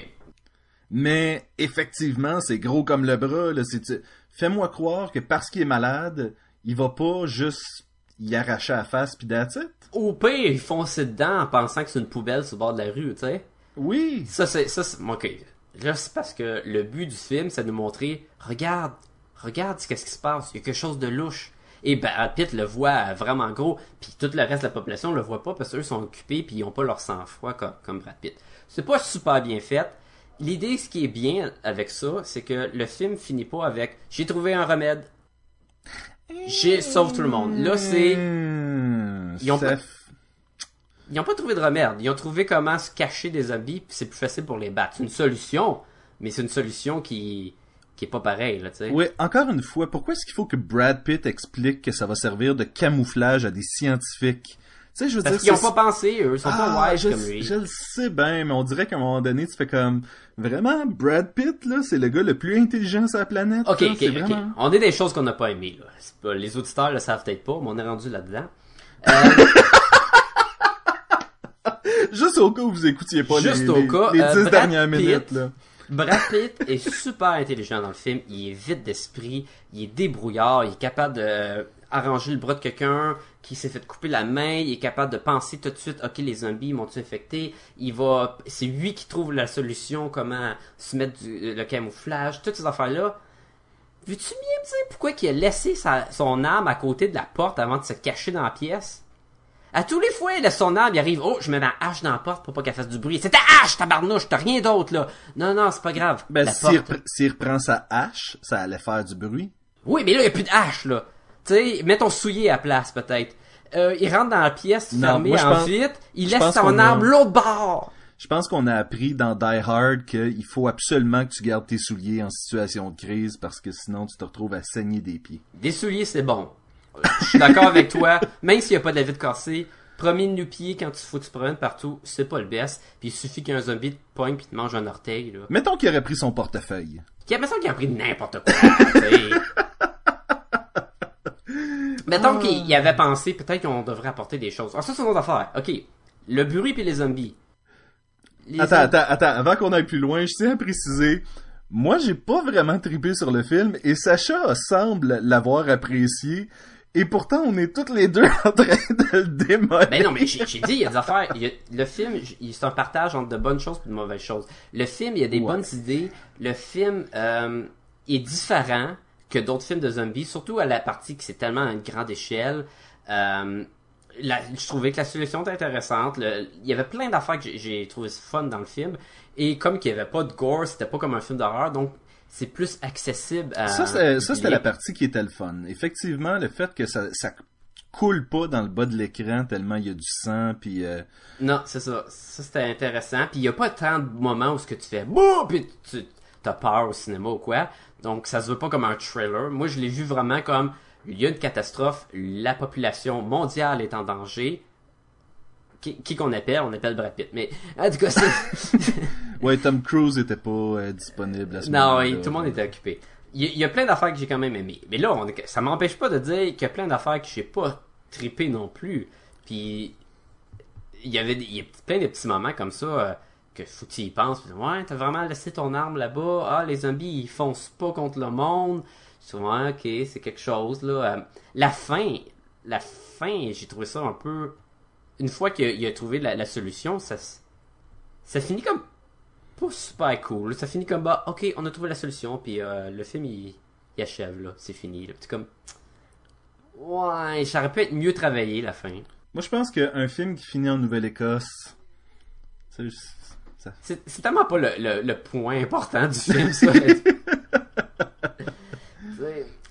Mais, effectivement, c'est gros comme le bras, là. C'est... Fais-moi croire que parce qu'il est malade, il va pas juste y arracher la face pis that's it. Au pire, ils foncent dedans en pensant que c'est une poubelle sur le bord de la rue, tu sais. Oui. Ça, c'est, ça, c'est, ok. Là, c'est parce que le but du film, c'est de nous montrer, regarde, regarde ce qu'est-ce qui se passe, il y a quelque chose de louche. Et Brad Pitt le voit vraiment gros, puis tout le reste de la population le voit pas parce qu'eux sont occupés puis ils ont pas leur sang-froid comme, comme Brad Pitt. C'est pas super bien fait. L'idée, ce qui est bien avec ça, c'est que le film finit pas avec j'ai trouvé un remède, j'ai sauve tout le monde. Là, c'est Hmm, Ils ont ça pas- ils ont pas trouvé de remède. Ils ont trouvé comment se cacher des zombies, puis c'est plus facile pour les battre. C'est une solution, mais c'est une solution qui qui est pas pareille, là, tu sais. Oui, encore une fois, pourquoi est-ce qu'il faut que Brad Pitt explique que ça va servir de camouflage à des scientifiques? Tu sais, je veux Parce dire, qu'ils ont pas pensé, eux. Ils sont Ah, pas wise je, comme lui. je le sais bien, mais on dirait qu'à un moment donné, tu fais comme, vraiment, Brad Pitt, là, c'est le gars le plus intelligent sur la planète. Ok, là, ok, ok. vraiment- On est des choses qu'on n'a pas aimées, là. Pas- les auditeurs le savent peut-être pas, mais on est rendu là-dedans. Juste au cas où vous écoutiez pas Juste les, au les- cas, les euh, dix Brad dernières Pitt, minutes, là. Brad Pitt est super intelligent dans le film. Il est vite d'esprit. Il est débrouillard. Il est capable de euh, arranger le bras de quelqu'un qui s'est fait couper la main. Il est capable de penser tout de suite, ok, les zombies m'ont-ils infecté? Il va, c'est lui qui trouve la solution, comment se mettre du- euh, le camouflage, toutes ces affaires-là. Veux-tu bien me dire pourquoi il a laissé sa- son arme à côté de la porte avant de se cacher dans la pièce? À tous les fois, il laisse son arme, il arrive, oh, je mets ma hache dans la porte pour pas qu'elle fasse du bruit. C'est ta hache, tabarnouche, t'as rien d'autre, là. Non, non, c'est pas grave. Ben, s'il reprend sa hache, ça allait faire du bruit. Oui, mais là, il y a plus de hache, là. Tu sais, mets ton soulier à place, peut-être. Euh, il rentre dans la pièce Non, fermée moi, en pense- vite, il laisse son qu'on a- arme l'autre bord. Je pense qu'on a appris dans Die Hard qu'il faut absolument que tu gardes tes souliers en situation de crise parce que sinon tu te retrouves à saigner des pieds. Des souliers, c'est bon. Je suis d'accord avec toi. Même s'il n'y a pas de la vie de cassé, premier nu-pied quand tu faut que tu promènes partout, c'est pas le best. Puis il suffit qu'un zombie te pogne puis te mange un orteil, là. Mettons qu'il aurait pris son portefeuille. A qu'il a pris n'importe quoi. Mettons qu'il y avait pensé, peut-être qu'on devrait apporter des choses. Ah, ça, c'est une autre affaire. OK. Le bruit puis les zombies. Les Attends, zom- attends, attends, avant qu'on aille plus loin, je tiens à préciser, moi j'ai pas vraiment trippé sur le film et Sacha semble l'avoir apprécié et pourtant on est toutes les deux en train de le démolir. Ben non, mais j'ai dit, il y a des affaires. il y a- le film, c'est un partage entre de bonnes choses et de mauvaises choses. Le film, il y a des Ouais. bonnes idées. Le film euh, est différent que d'autres films de zombies, surtout à la partie qui c'est tellement à une grande échelle. Euh, la- je trouvais que la solution était intéressante. Le- il y avait plein d'affaires que j'ai- j'ai trouvé fun dans le film. Et comme qu'il n'y avait pas de gore, c'était pas comme un film d'horreur, donc c'est plus accessible à. Ça, c'était la partie qui était le fun. Effectivement, le fait que ça, ça coule pas dans le bas de l'écran tellement il y a du sang, puis euh, Non, c'est ça. Ça, c'était intéressant. Puis il n'y a pas tant de moments où ce que tu fais bouh, puis tu as peur au cinéma ou quoi. Donc ça se veut pas comme un trailer. Moi, je l'ai vu vraiment comme il y a une catastrophe, la population mondiale est en danger. Qui qui qu'on appelle? On appelle Brad Pitt. Mais en tout cas, c'est... ouais, Tom Cruise était pas euh, disponible à ce non, moment-là. oui, tout le monde était occupé. Il y, a- il y a plein d'affaires que j'ai quand même aimé. Mais là, on ça m'empêche pas de dire qu'il y a plein d'affaires que j'ai pas trippé non plus. Puis il y avait des- il y a plein de petits moments comme ça euh, que tu y penses. Puis, ouais, t'as vraiment laissé ton arme là-bas. Ah, les zombies, ils foncent pas contre le monde. Ouais, ok, c'est quelque chose là. Euh, la fin, la fin, j'ai trouvé ça un peu. Une fois qu'il a, trouvé la, la solution, ça, ça finit comme pas super cool. Ça finit comme bah, ok, on a trouvé la solution, puis euh, le film il, il achève là, c'est fini. Là. Puis comme, ouais, ça aurait pu être mieux travaillé la fin. Moi, je pense qu'un film qui finit en Nouvelle-Écosse, C'est c'est tellement pas le, le, le point important du film, ça.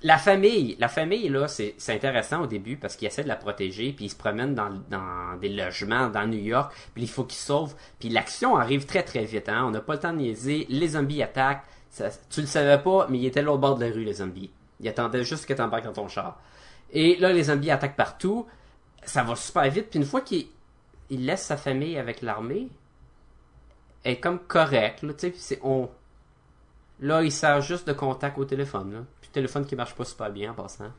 La famille, la famille là, c'est intéressant au début parce qu'ils essaient de la protéger, puis ils se promènent dans, des logements dans New York, puis il faut qu'ils sauvent, puis l'action arrive très très vite. Hein? On n'a pas le temps de niaiser, les zombies attaquent. Ça- tu le savais pas, mais ils étaient à l'autre bord de la rue les zombies. Ils attendaient juste que t'embarques dans ton char. Et là, les zombies attaquent partout. Ça va super vite, puis une fois qu'il il laisse sa famille avec l'armée, est comme correct, là, on. Là, il sert juste de contact au téléphone, là. Téléphone qui marche pas super bien en passant.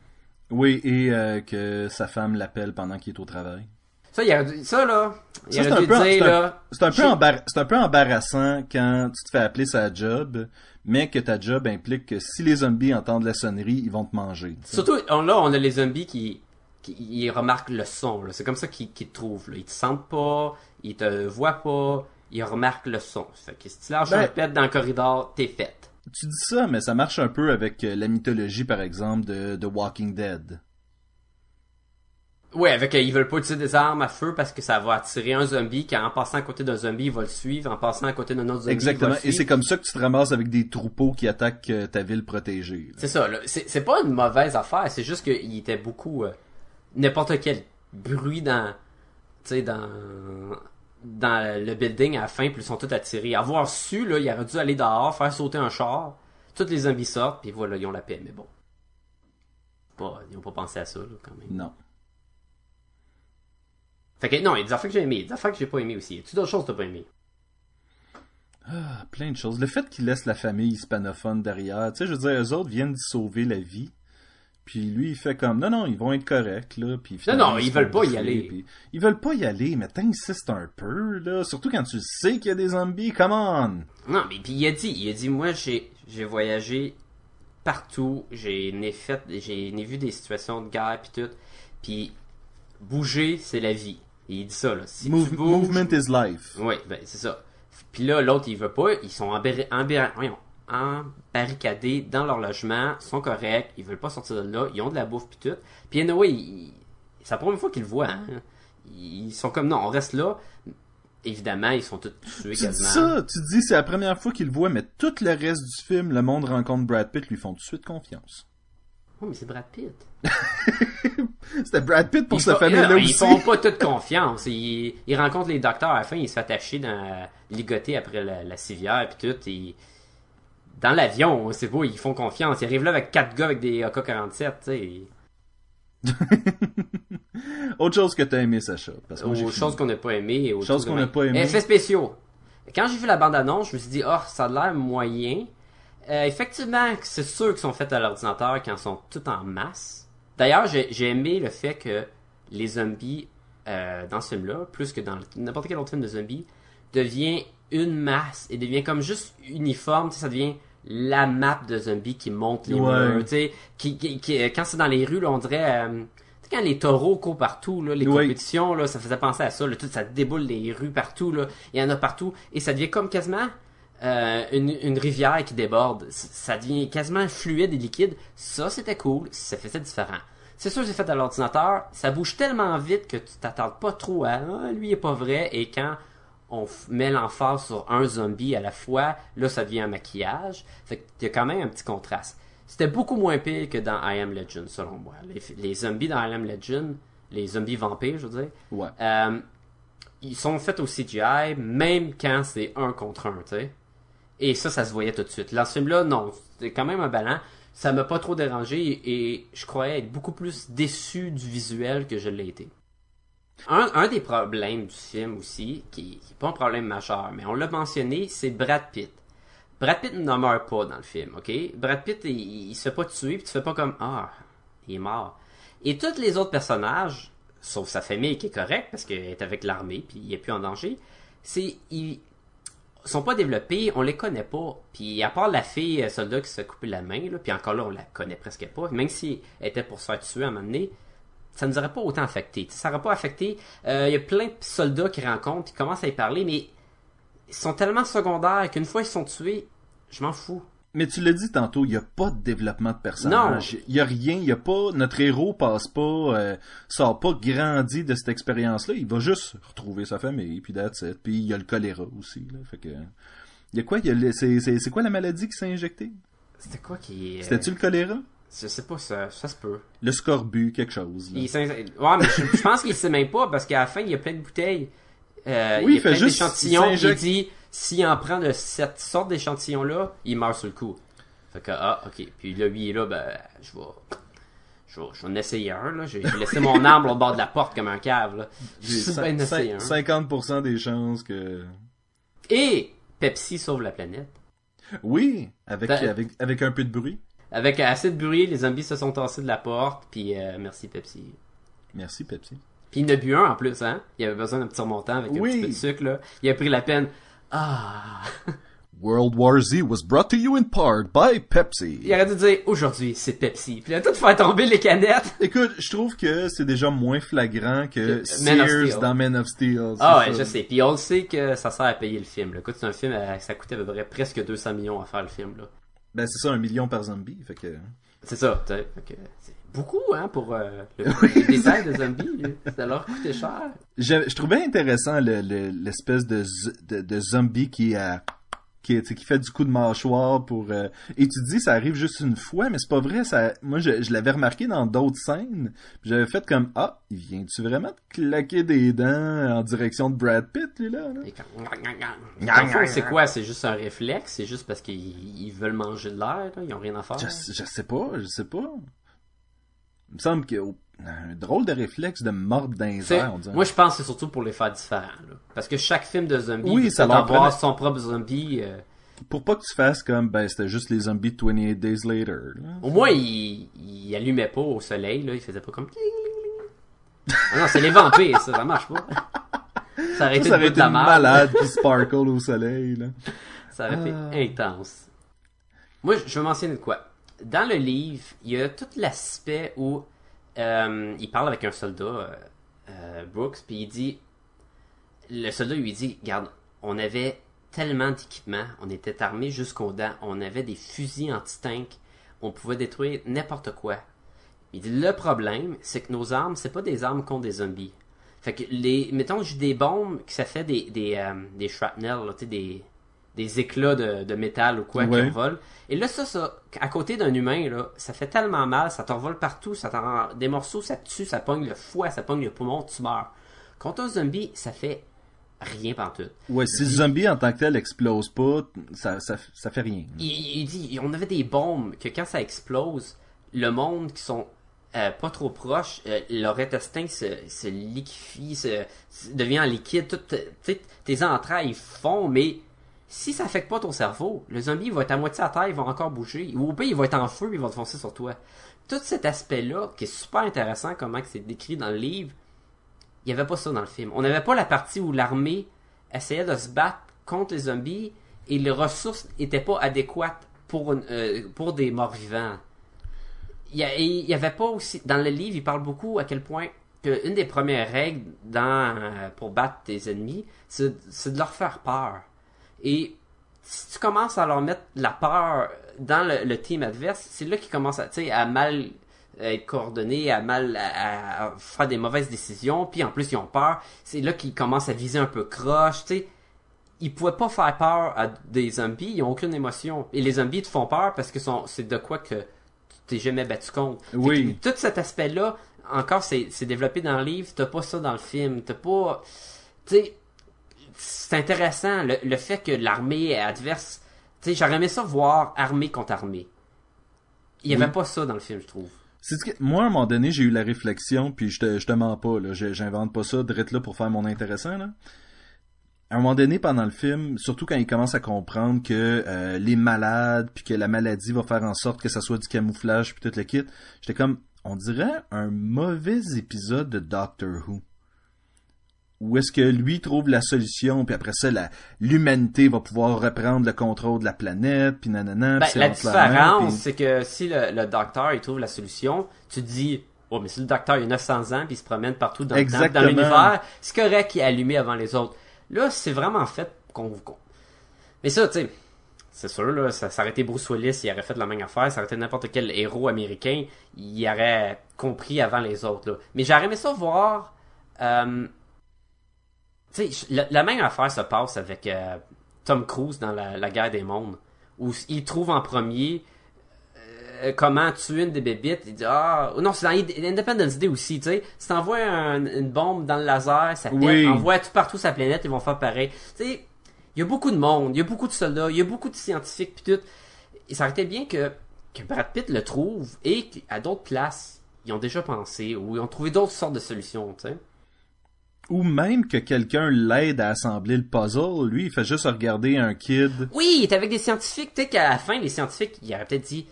Oui, et euh, que sa femme l'appelle pendant qu'il est au travail. Ça, il dû- ça là, c'est un peu- dire, c'est un- là. C'est un, peu embar- c'est un peu embarrassant quand tu te fais appeler sa job, mais que ta job implique que si les zombies entendent la sonnerie, ils vont te manger. Surtout, on- là, on a les zombies qui, qui ils remarquent le son. C'est comme ça qu'ils te trouvent, là. Ils te sentent pas, ils te voient pas, ils remarquent le son. Fait que si tu lâches Ben- un pet dans le corridor, t'es fait. Tu dis ça, mais ça marche un peu avec euh, la mythologie, par exemple, de, de Walking Dead. Ouais, avec, euh, ils veulent pas utiliser des armes à feu parce que ça va attirer un zombie qui, en passant à côté d'un zombie, il va le suivre, en passant à côté d'un autre zombie, Exactement. il va le Et c'est comme ça que tu te ramasses avec des troupeaux qui attaquent euh, ta ville protégée. C'est ça. C'est, c'est pas une mauvaise affaire, c'est juste qu'il était beaucoup, euh, n'importe quel bruit dans, tu sais, dans, dans le building à la fin, puis ils sont tous attirés. Avoir su, là, il aurait dû aller dehors, faire sauter un char, tous les zombies sortent, puis voilà, ils ont la paix, mais bon. Pas, ils ont pas pensé à ça, là, quand même. Non. Fait que, non, il y a des affaires que j'ai aimées, des affaires que j'ai pas aimées aussi. Y a-tu d'autres choses que t'as pas aimées? Ah, plein de choses. Le fait qu'ils laissent la famille hispanophone derrière, tu sais, je veux dire, eux autres viennent sauver la vie. Puis lui, il fait comme, non, non, ils vont être corrects, là. Puis finalement, non, ils veulent pas y aller. puis Ils veulent pas y aller, mais t'insistes un peu, là. Surtout quand tu sais qu'il y a des zombies, come on! Non, mais puis il a dit, il a dit, moi j'ai j'ai voyagé partout, j'ai fait, j'ai vu des situations de guerre puis tout, puis bouger c'est la vie. Et il dit ça là. Si Move- bouges, movement is life. oui, ben c'est ça. Puis là l'autre il veut pas, ils sont embar- voyons, embarricadés dans leur logement, sont corrects, ils veulent pas sortir de là, ils ont de la bouffe puis tout. Puis anyway, c'est la première fois qu'ils le voient. Hein. Ils sont comme non, on reste là. Évidemment, ils sont tous tués Tu dis quasiment. ça, tu dis c'est la première fois qu'il le voit, mais tout le reste du film, le monde rencontre Brad Pitt, lui font tout de suite confiance. Oh, mais c'est Brad Pitt. C'était Brad Pitt pour Ils cette font- famille-là aussi. Ils font pas toute confiance. Ils, ils rencontrent les docteurs à la fin, ils se fait attacher dans ligoter après la, la civière puis tout. Et dans l'avion, c'est beau, ils font confiance. Ils arrivent là avec quatre gars avec des AK-47, tu sais. Autre chose que t'as aimé, Sacha. Parce que fini. choses qu'on n'a pas aux Choses choses qu'on n'a pas aimées. Effets spéciaux. Quand j'ai vu la bande-annonce, je me suis dit, oh, ça a l'air moyen. Euh, effectivement, c'est sûr qu'ils sont faits à l'ordinateur quand ils sont tout en masse. D'ailleurs, j'ai aimé le fait que les zombies euh, dans ce film-là, plus que dans n'importe quel autre film de zombies, devient une masse et devient comme juste uniforme. Ça devient la map de zombies qui monte les Ouais. murs. Tu sais, qui, qui- qui- quand c'est dans les rues, là, on dirait... euh, tu sais, quand les taureaux courent partout, là, les Ouais. compétitions, là, ça faisait penser à ça. là, tout, ça déboule les rues partout. Là, il y en a partout. Et ça devient comme quasiment euh, une, une rivière qui déborde. Ça devient quasiment fluide et liquide. Ça, c'était cool. Ça faisait différent. C'est sûr que c'est fait à l'ordinateur. Ça bouge tellement vite que tu t'attardes pas trop à ah, lui il est pas vrai. Et quand on met l'emphase sur un zombie à la fois, là ça devient un maquillage. Fait qu'il y a quand même un petit contraste. C'était beaucoup moins pire que dans I Am Legend, selon moi. Les, les zombies dans I Am Legend, les zombies vampires, je veux dire, Ouais. euh, ils sont faits au CGI, même quand c'est un contre un, tu sais. Et ça, ça se voyait tout de suite. Dans ce film-là, non, c'était quand même un ballon. Ça m'a pas trop dérangé et je croyais être beaucoup plus déçu du visuel que je l'ai été. Un, des problèmes du film aussi, qui n'est pas un problème majeur, mais on l'a mentionné, c'est Brad Pitt. Brad Pitt ne meurt pas dans le film, ok? Brad Pitt, il, il se fait pas tuer, puis tu fais pas comme Ah, il est mort. Et tous les autres personnages, sauf sa famille qui est correcte parce qu'elle est avec l'armée, puis il est plus en danger, c'est ils sont pas développés, on les connaît pas. Puis à part la fille euh, soldat qui se fait couper la main, là, puis encore là on la connaît presque pas, même si elle était pour se faire tuer à un moment donné, ça nous aurait pas autant affecté. Ça n'aurait pas affecté. euh, Il y a plein de soldats qui rencontrent, qui commencent à y parler, mais ils sont tellement secondaires qu'une fois ils sont tués, je m'en fous. Mais tu l'as dit tantôt, il n'y a pas de développement de personnage. Il y a rien, il y a pas, notre héros passe pas, euh, sort pas grandi de cette expérience-là. Il va juste retrouver sa famille, puis that's it. Puis il y a le choléra aussi, là. Fait que, il y a quoi, c'est, quoi la maladie qui s'est injectée? C'était quoi qui. euh, C'était-tu le choléra? Je sais pas, ça, ça se peut. Le scorbut, quelque chose, là. Il s'in- ouais, mais je, je pense qu'il sait même pas parce qu'à la fin, il y a plein de bouteilles. Euh, Oui, il y il a fait plein juste- d'échantillons. il Il s'injecte- dit s'il en prend de cette sorte d'échantillon-là, il meurt sur le coup. Fait que, ah, ok. Puis là, lui, il est là, ben, je vais. Je vais, je vais en essayer un, là. J'ai j'ai laissé mon arbre au bord de la porte comme un cave, là. J'ai Je suis cin- bien essayé cin- un. 50% des chances que... Et Pepsi sauve la planète. Oui, avec, T'as- avec, avec un peu de bruit. Avec assez de bruit, les zombies se sont tassés de la porte, puis euh, merci Pepsi. Merci, Pepsi. Puis il en a bu un en plus, hein? Il avait besoin d'un petit remontant avec un petit peu de sucre, là. Il a pris la peine. Ah! World War Z was brought to you in part by Pepsi. Il aurait dû dire aujourd'hui c'est Pepsi. Puis il a tout faire tomber les canettes. Écoute, je trouve que c'est déjà moins flagrant que Sears Steel. dans Man of Steel. Ah ouais, ça. je sais. Puis on le sait que ça sert à payer le film. Là. Écoute, c'est un film, ça coûtait à peu près presque 200 millions à faire le film. là. Ben c'est ça, un million par zombie. Fait que... C'est ça. Fait que C'est beaucoup hein pour euh, le, détail de zombies. là. Ça leur coûtait cher. Je, je trouvais intéressant le- le- l'espèce de, z- de, de zombie qui a qui, fait du coup de mâchoire pour euh, et tu dis ça arrive juste une fois mais c'est pas vrai ça moi je, je l'avais remarqué dans d'autres scènes j'avais fait comme ah il vient tu vraiment de claquer des dents en direction de Brad Pitt lui là, c'est quoi? C'est juste un réflexe? C'est juste parce qu'ils ils veulent manger de l'air? là? Ils ont rien à faire? Je, je sais pas, je sais pas. Il me semble a un drôle de réflexe de mordre on dirait. Moi, je pense que c'est surtout pour les faire différents. là. Parce que chaque film de zombie, Oui, ça leur avoir son propre zombie. euh, Pour pas que tu fasses comme, ben, c'était juste les zombies de 28 Days Later. là. Au moins, il, il allumait pas au soleil, là. Il faisait pas comme... Ah non, c'est les vampires, ça, ça marche pas. Ça aurait Ça, été ça aurait été de la malade qui sparkle au soleil, là. Ça aurait Ah. été intense. Moi, je veux mentionner de quoi. Dans le livre, il y a tout l'aspect où euh, il parle avec un soldat, euh, euh, Brooks, puis il dit... Le soldat lui dit, regarde, on avait tellement d'équipements, on était armés jusqu'aux dents, on avait des fusils anti-tank, on pouvait détruire n'importe quoi. Il dit, le problème, c'est que nos armes, c'est pas des armes contre des zombies. Fait que les, mettons, j'ai des bombes que ça fait des, des, euh, des shrapnel, des, des éclats de, de métal ou quoi Ouais. qui volent. Et là, ça, ça, à côté d'un humain, là, ça fait tellement mal, ça t'envole partout, ça t'en rend des morceaux, ça te tue, ça pogne le foie, ça pogne le poumon, tu meurs. Contre un zombie, ça fait rien pantoute. Ouais, si le zombie en tant que tel explose pas, ça, ça, ça fait rien. Il, il dit, on avait des bombes que quand ça explose, le monde qui sont euh, pas trop proche, euh, leur intestin se, se liquéfie, se, se- devient en liquide, tout, tes entrailles fondent, mais si ça affecte pas ton cerveau, le zombie va être à moitié à terre, il va encore bouger, ou au pire il va être en feu, il va te foncer sur toi. Tout cet aspect-là, qui est super intéressant, comment c'est décrit dans le livre, il y avait pas ça dans le film. On n'avait pas la partie où l'armée essayait de se battre contre les zombies et les ressources étaient pas adéquates euh, pour des a- et il y avait pas aussi dans le livre, il parle beaucoup à quel point que une des premières règles euh, pour battre tes ennemis, c'est de leur faire peur. Et si tu commences à leur mettre la peur dans le, le team adverse, c'est là qu'ils commencent à, tu sais, à mal être coordonnés, à mal à, à faire des mauvaises décisions, puis en plus ils ont peur. C'est là qu'ils commencent à viser un peu croche, tu sais. Ils pouvaient pas faire peur à des zombies, ils ont aucune émotion. Et les zombies te font peur parce que c'est de quoi que tu t'es jamais battu contre. Oui. que tout cet aspect-là, encore, c'est c'est développé dans le livre, t'as pas ça dans le film, t'as pas... Tu sais, c'est intéressant, le, le fait que l'armée adverse... Tu sais, j'aurais aimé ça voir armée contre armée. Il y Oui. avait pas ça dans le film, je trouve. C'est ce que- moi, à un moment donné, j'ai eu la réflexion, puis je te, je te mens pas, là. J'invente pas ça, d'être là pour faire mon intéressant, là. À un moment donné, pendant le film, surtout quand il commence à comprendre que euh, les malades, puis que la maladie va faire en sorte que ça soit du camouflage, puis tout le kit, j'étais comme, on dirait un mauvais épisode de Doctor Who. Où est-ce que lui trouve la solution, puis après ça, l'humanité va pouvoir reprendre le contrôle de la planète, puis nanana, Ben, puis c'est la différence, puis- c'est que si le, le docteur il trouve la solution, tu te dis, oh, mais si le docteur il a 900 ans puis il se promène partout dans, l'univers, c'est correct qu'il est allumé avant les autres. Là, c'est vraiment fait qu'on. qu'on- Mais ça, tu sais, c'est sûr, là, ça, ça aurait été Bruce Willis, il aurait fait la même affaire, ça aurait été n'importe quel héros américain, il aurait compris avant les autres, là. Mais j'aurais aimé ça voir. euh, tu sais, la, la même affaire se passe avec euh, Tom Cruise dans la, la guerre des mondes, où il trouve en premier euh, comment tuer une des bébites. Il dit ah non c'est dans Independence Day aussi, tu sais, si t'envoies un- une bombe dans le laser, ça pète, Oui. envoie tout partout la planète, ils vont faire pareil. Tu sais, il y a beaucoup de monde, il y a beaucoup de soldats, il y a beaucoup de scientifiques puis tout. Et ça aurait été bien que que Brad Pitt le trouve et qu'à d'autres places ils ont déjà pensé ou ils ont trouvé d'autres sortes de solutions, tu sais. Ou même que quelqu'un l'aide à assembler le puzzle. Lui, il fait juste regarder un kid. Oui, il est avec des scientifiques. Peut-être qu'à la fin, les scientifiques, ils auraient peut-être dit,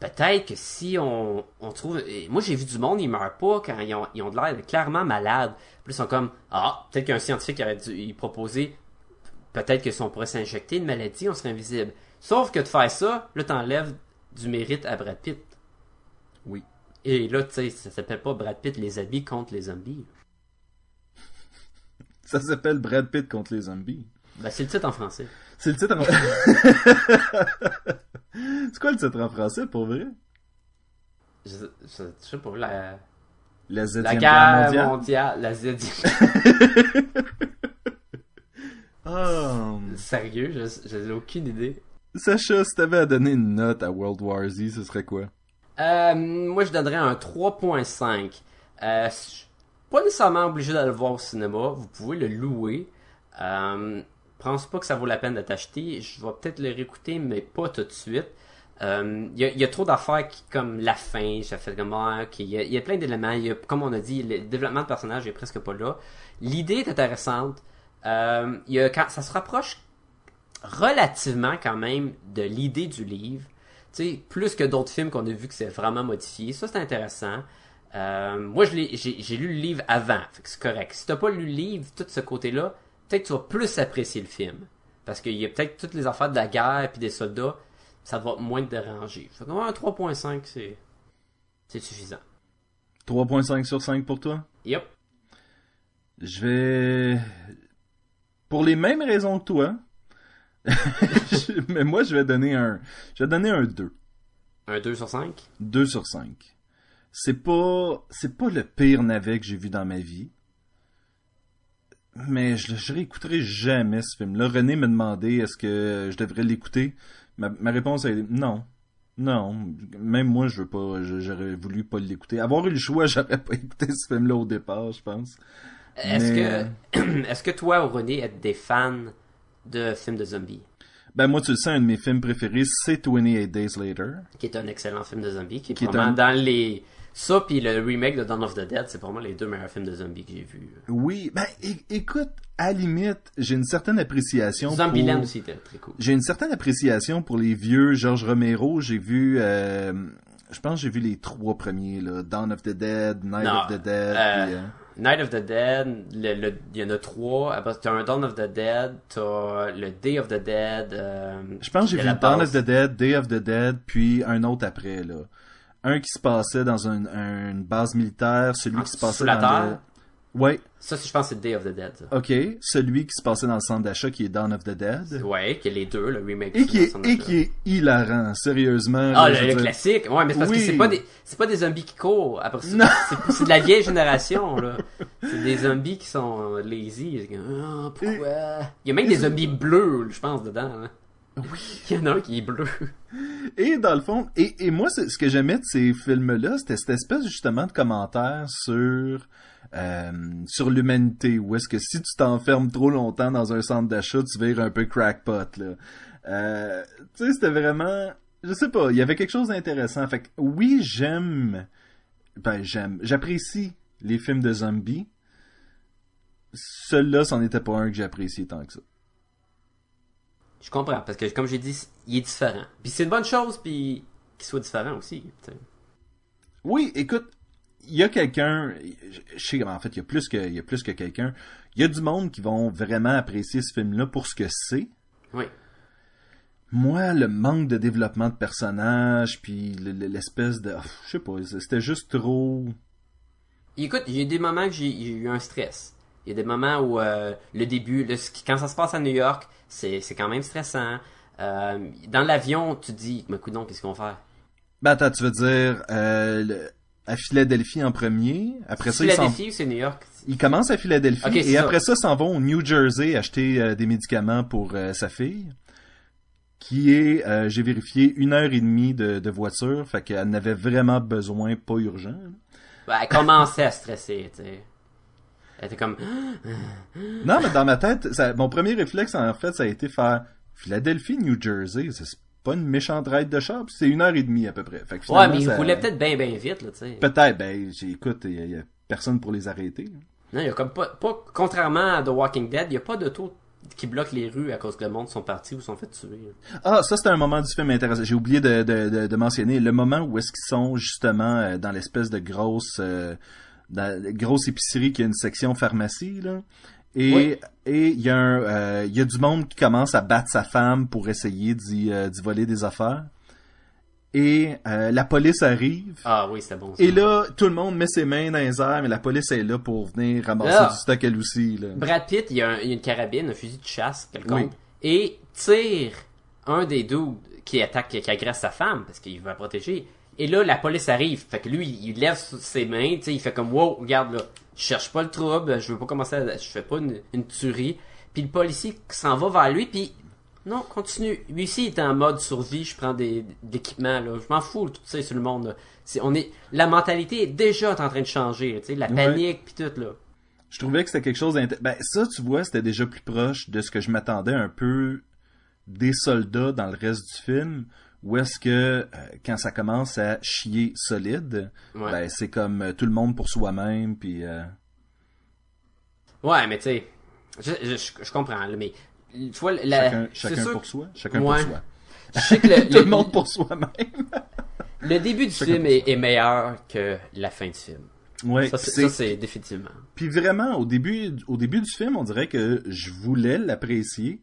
peut-être que si on, on trouve... et Moi, j'ai vu du monde, ils meurent pas quand ils ont, ils ont de l'air clairement malades. Puis ils sont comme, ah, peut-être qu'un scientifique aurait dû y proposer, peut-être que si on pourrait s'injecter une maladie, on serait invisible. Sauf que de faire ça, là, t'enlèves du mérite à Brad Pitt. Oui. Et là, tu sais, ça s'appelle pas Brad Pitt les habits contre les zombies. Ça s'appelle Brad Pitt contre les zombies. Ben, c'est le titre en français. C'est le titre en... C'est quoi le titre en français, pour vrai? Je, je- je sais pas, la, La guerre mondiale. mondiale, la Z... Oh. Sérieux, je- j'ai aucune idée. Sacha, si t'avais à donner une note à World War Z, ce serait quoi? Euh, moi, je donnerais un 3.5. Euh, pas nécessairement obligé d'aller le voir au cinéma. Vous pouvez le louer. Euh, pense pas que ça vaut la peine de t'acheter. Je vais peut-être le réécouter, mais pas tout de suite. Euh, Il y, a, il y a trop d'affaires qui, comme la fin, j'ai fait comme, ah, il y a, plein d'éléments. Comme on a dit, le développement de personnage est presque pas là. L'idée est intéressante. Euh, y a, quand, ça se rapproche relativement quand même de l'idée du livre. Plus que d'autres films qu'on a vu que c'est vraiment modifié. Ça, c'est intéressant. Euh, moi, j'ai lu le livre avant, c'est correct. Si t'as pas lu le livre, tout ce côté-là, peut-être que tu vas plus apprécier le film. Parce qu'il y a peut-être toutes les affaires de la guerre puis des soldats, ça va moins te déranger. Fait que un 3.5, c'est c'est suffisant. 3.5 sur 5 pour toi? Yep. Je vais... Pour les mêmes raisons que toi, mais moi, je vais donner un... Je vais donner un 2. Un 2 sur 5. 2 sur 5. C'est pas... C'est pas le pire navet que j'ai vu dans ma vie. Mais je, je réécouterai jamais ce film-là. René m'a demandé est-ce que je devrais l'écouter? Ma, ma réponse est non. Non. Même moi, je veux pas. J'aurais voulu pas l'écouter. Avoir eu le choix, j'aurais pas écouté ce film-là au départ, je pense. Est-ce Mais- que est-ce que toi, René, êtes des fans de films de zombies? Ben moi, tu le sais, un de mes films préférés, c'est 28 Days Later. Qui est un excellent film de zombies, qui est, Qui est vraiment un- dans les Ça, puis le remake de Dawn of the Dead, c'est pour moi les deux meilleurs films de zombies que j'ai vus. Oui, ben écoute, à la limite, j'ai une certaine appréciation Zombieland pour... aussi était très cool. J'ai une certaine appréciation pour les vieux George Romero. J'ai vu, euh, je pense que j'ai vu les trois premiers, là. Dawn of the Dead, Night Non, of the Dead. euh, puis, euh, Night of the Dead, il y en a trois. Après, t'as un Dawn of the Dead, t'as le Day of the Dead. euh, Je pense que j'ai vu Dawn of the Dead, Day of the Dead, puis un autre après, là. Un qui se passait dans un- un- une base militaire, celui Ah, qui se passait sous la dans terre? le... Ouais, Ça, je pense c'est Day of the Dead. ça. ok. Celui qui se passait dans le centre d'achat qui est Dawn of the Dead. Ouais, qui est les deux, le remake. Et qui est, et qui est hilarant, sérieusement. Ah, le, classique. Ouais, mais c'est parce Oui. que c'est pas des, c'est pas des zombies qui courent. Après c'est, de la vieille génération, là. C'est des zombies qui sont euh, lazy. Ah? Il y a même des zombies bleus, je pense, dedans, hein. Oui. Il y en a un qui est bleu. Et dans le fond, et, moi, ce que j'aimais de ces films-là, c'était cette espèce justement de commentaire sur euh, sur l'humanité, où est-ce que si tu t'enfermes trop longtemps dans un centre d'achat, tu vires un peu crackpot, là. Euh, tu sais, c'était vraiment, je sais pas, il y avait quelque chose d'intéressant. Fait que oui, j'aime, ben j'aime, j'apprécie les films de zombies. Celui-là, c'en était pas un que j'appréciais tant que ça. Je comprends, parce que comme j'ai dit, il est différent. Puis c'est une bonne chose, puis qu'il soit différent aussi. Oui, écoute, il y a quelqu'un, je sais en fait, il y a plus que, il y a plus que quelqu'un. Il y a du monde qui vont vraiment apprécier ce film-là pour ce que c'est. Oui. Moi, le manque de développement de personnages, puis le- le- l'espèce de, je sais pas, c'était juste trop. Écoute, il y a des moments que j'ai eu un stress. Il y a des moments où euh, le début, le- quand ça se passe à New York, c'est c'est quand même stressant. Euh, dans l'avion, tu te dis, mais donc qu'est-ce qu'on va faire? Ben attends, tu veux dire euh, le- à Philadelphie en premier, après ça ils s'en- Philadelphie ou c'est New York? ils commencent à Philadelphie c'est et ça. après ça s'en vont au New Jersey acheter des médicaments pour sa fille, qui est, euh, j'ai vérifié, une heure et demie de, de voiture, fait qu'elle n'avait vraiment besoin, pas urgent. Ben, elle commençait à stresser, tu sais. Elle était comme, Non, mais dans ma tête, ça- mon premier réflexe en fait, ça a été faire Philadelphie, New Jersey, c'est pas une méchante ride de char, puis c'est une heure et demie à peu près. Fait que ouais, mais il ça- roulait peut-être bien, bien vite, là, tu sais. Peut-être, ben, écoute, il y, a- il y a personne pour les arrêter. Non, il y a comme pas, pas, contrairement à The Walking Dead, il n'y a pas d'auto qui bloque les rues à cause que le monde sont partis ou sont fait tuer. Ah, ça c'est un moment du film intéressant. J'ai oublié de, de, de, de mentionner le moment où est-ce qu'ils sont justement euh, dans l'espèce de grosse euh, dans la grosse épicerie qui a une section pharmacie là. Et Oui. et il y a un euh, il y a du monde qui commence à battre sa femme pour essayer d'y euh, voler des affaires. Et euh, la police arrive. Ah oui, c'était bon. ça. Et là, tout le monde met ses mains dans les airs, mais la police est là pour venir ramasser du stock elle aussi. Là. Brad Pitt, il y, a un- il y a une carabine, un fusil de chasse, quelconque, Oui. et tire un des dudes qui attaque, qui agresse sa femme, parce qu'il veut la protéger. Et là, la police arrive. Fait que lui, il lève ses mains, tu sais, il fait comme, wow, regarde là, je cherche pas le trouble, je veux pas commencer à, je fais pas une, une tuerie. Puis le policier s'en va vers lui, puis non, continue. Lui aussi, il est en mode survie, je prends des, des équipements, là. Je m'en fous, tout ça, sur le monde, là. C'est, on est, la mentalité est déjà en train de changer, tu sais, la panique, puis tout, là. Je trouvais que c'était quelque chose d'intéressant. Ben, ça, tu vois, c'était déjà plus proche de ce que je m'attendais un peu des soldats dans le reste du film. Où est-ce que, euh, quand ça commence à chier solide, Ouais. ben, c'est comme euh, tout le monde pour soi-même, puis... euh, Ouais, mais tu sais, je, je, je comprends, mais tu vois, la, chacun pour que- soi. Chacun Ouais. pour soi. Je sais que le, Tout le le- monde pour soi-même. le début du Chacun film est, est meilleur que la fin du film. Ouais, ça, c'est définitivement. Puis vraiment, au début, au début du film, on dirait que je voulais l'apprécier.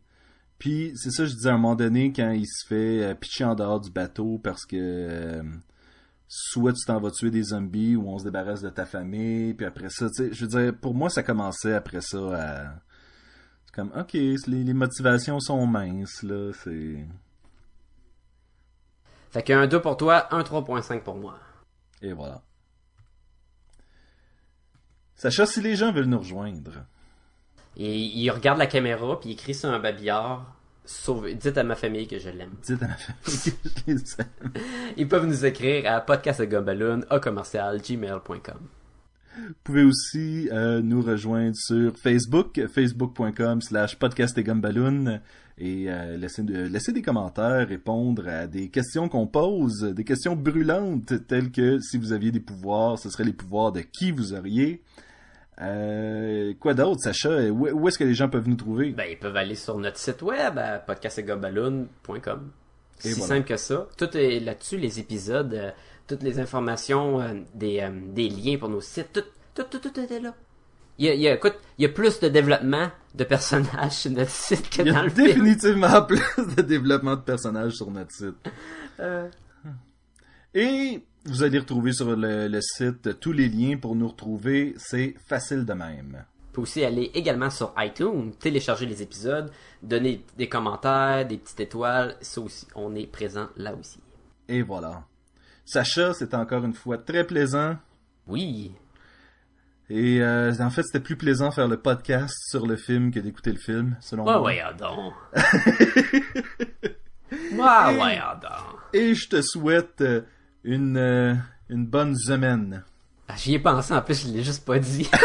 Puis c'est ça, je disais à un moment donné, quand il se fait euh, pitcher en dehors du bateau parce que euh, soit tu t'en vas tuer des zombies ou on se débarrasse de ta famille. Puis après ça, tu sais, je veux dire, pour moi, ça commençait après ça à... C'est comme, ok, les, les motivations sont minces, là, c'est... Fait qu'un 2 pour toi, un 3.5 pour moi. Et voilà. Sacha, si les gens veulent nous rejoindre, Et il regarde la caméra, puis il écrit sur un babillard, Sauvez, dites à ma famille que je l'aime. dites à ma famille que je les aime. Ils peuvent nous écrire à podcastgumballoon, à commercial, gmail.com. Vous pouvez aussi euh, nous rejoindre sur Facebook, facebook.com slash podcast et gumballoon et euh, laisser, laisser des commentaires, répondre à des questions qu'on pose, des questions brûlantes telles que si vous aviez des pouvoirs, ce seraient les pouvoirs de qui vous auriez. Euh, quoi d'autre, Sacha? Où, où est-ce que les gens peuvent nous trouver? Ben, ils peuvent aller sur notre site web à podcastgumballoon.com. Et Si voilà. simple que ça. Tout est là-dessus, les épisodes, euh, toutes les informations, euh, des, euh, des liens pour nos sites, tout, tout, tout, tout est là. Il y a, il y a- écoute, il y a plus de développement de personnages sur notre site que Il y dans a film. définitivement plus de développement de personnages sur notre site. Euh, Et vous allez retrouver sur le, le site tous les liens pour nous retrouver. C'est facile de même. Vous pouvez aussi aller également sur iTunes, télécharger les épisodes, donner des commentaires, des petites étoiles. Ça aussi, on est présent là aussi. Et voilà. Sacha, c'était encore une fois très plaisant. Oui. Et euh, en fait, c'était plus plaisant faire le podcast sur le film que d'écouter le film, selon Ouais, moi. ouais, donc. ouais, ouais, donc. Et je te souhaite euh, une, euh, une bonne semaine. Ah, J'y ai pensé, en plus, je l'ai juste pas dit.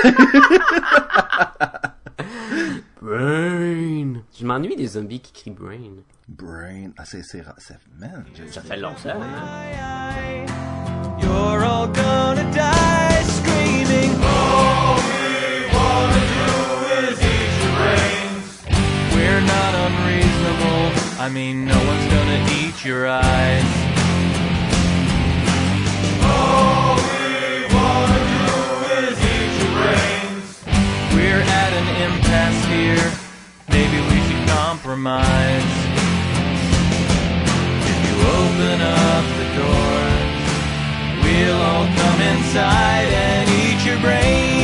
Brain. Je m'ennuie des zombies qui crient Brain. Brain. Ah, c'est, c'est, ra- c'est, man. Ça fait longtemps, hein? You're all gonna die screaming. All we wanna do is eat your brains. We're not unreasonable. I mean, no one's gonna eat your eyes. impasse here. Maybe we should compromise. If you open up the door, we'll all come inside and eat your brain.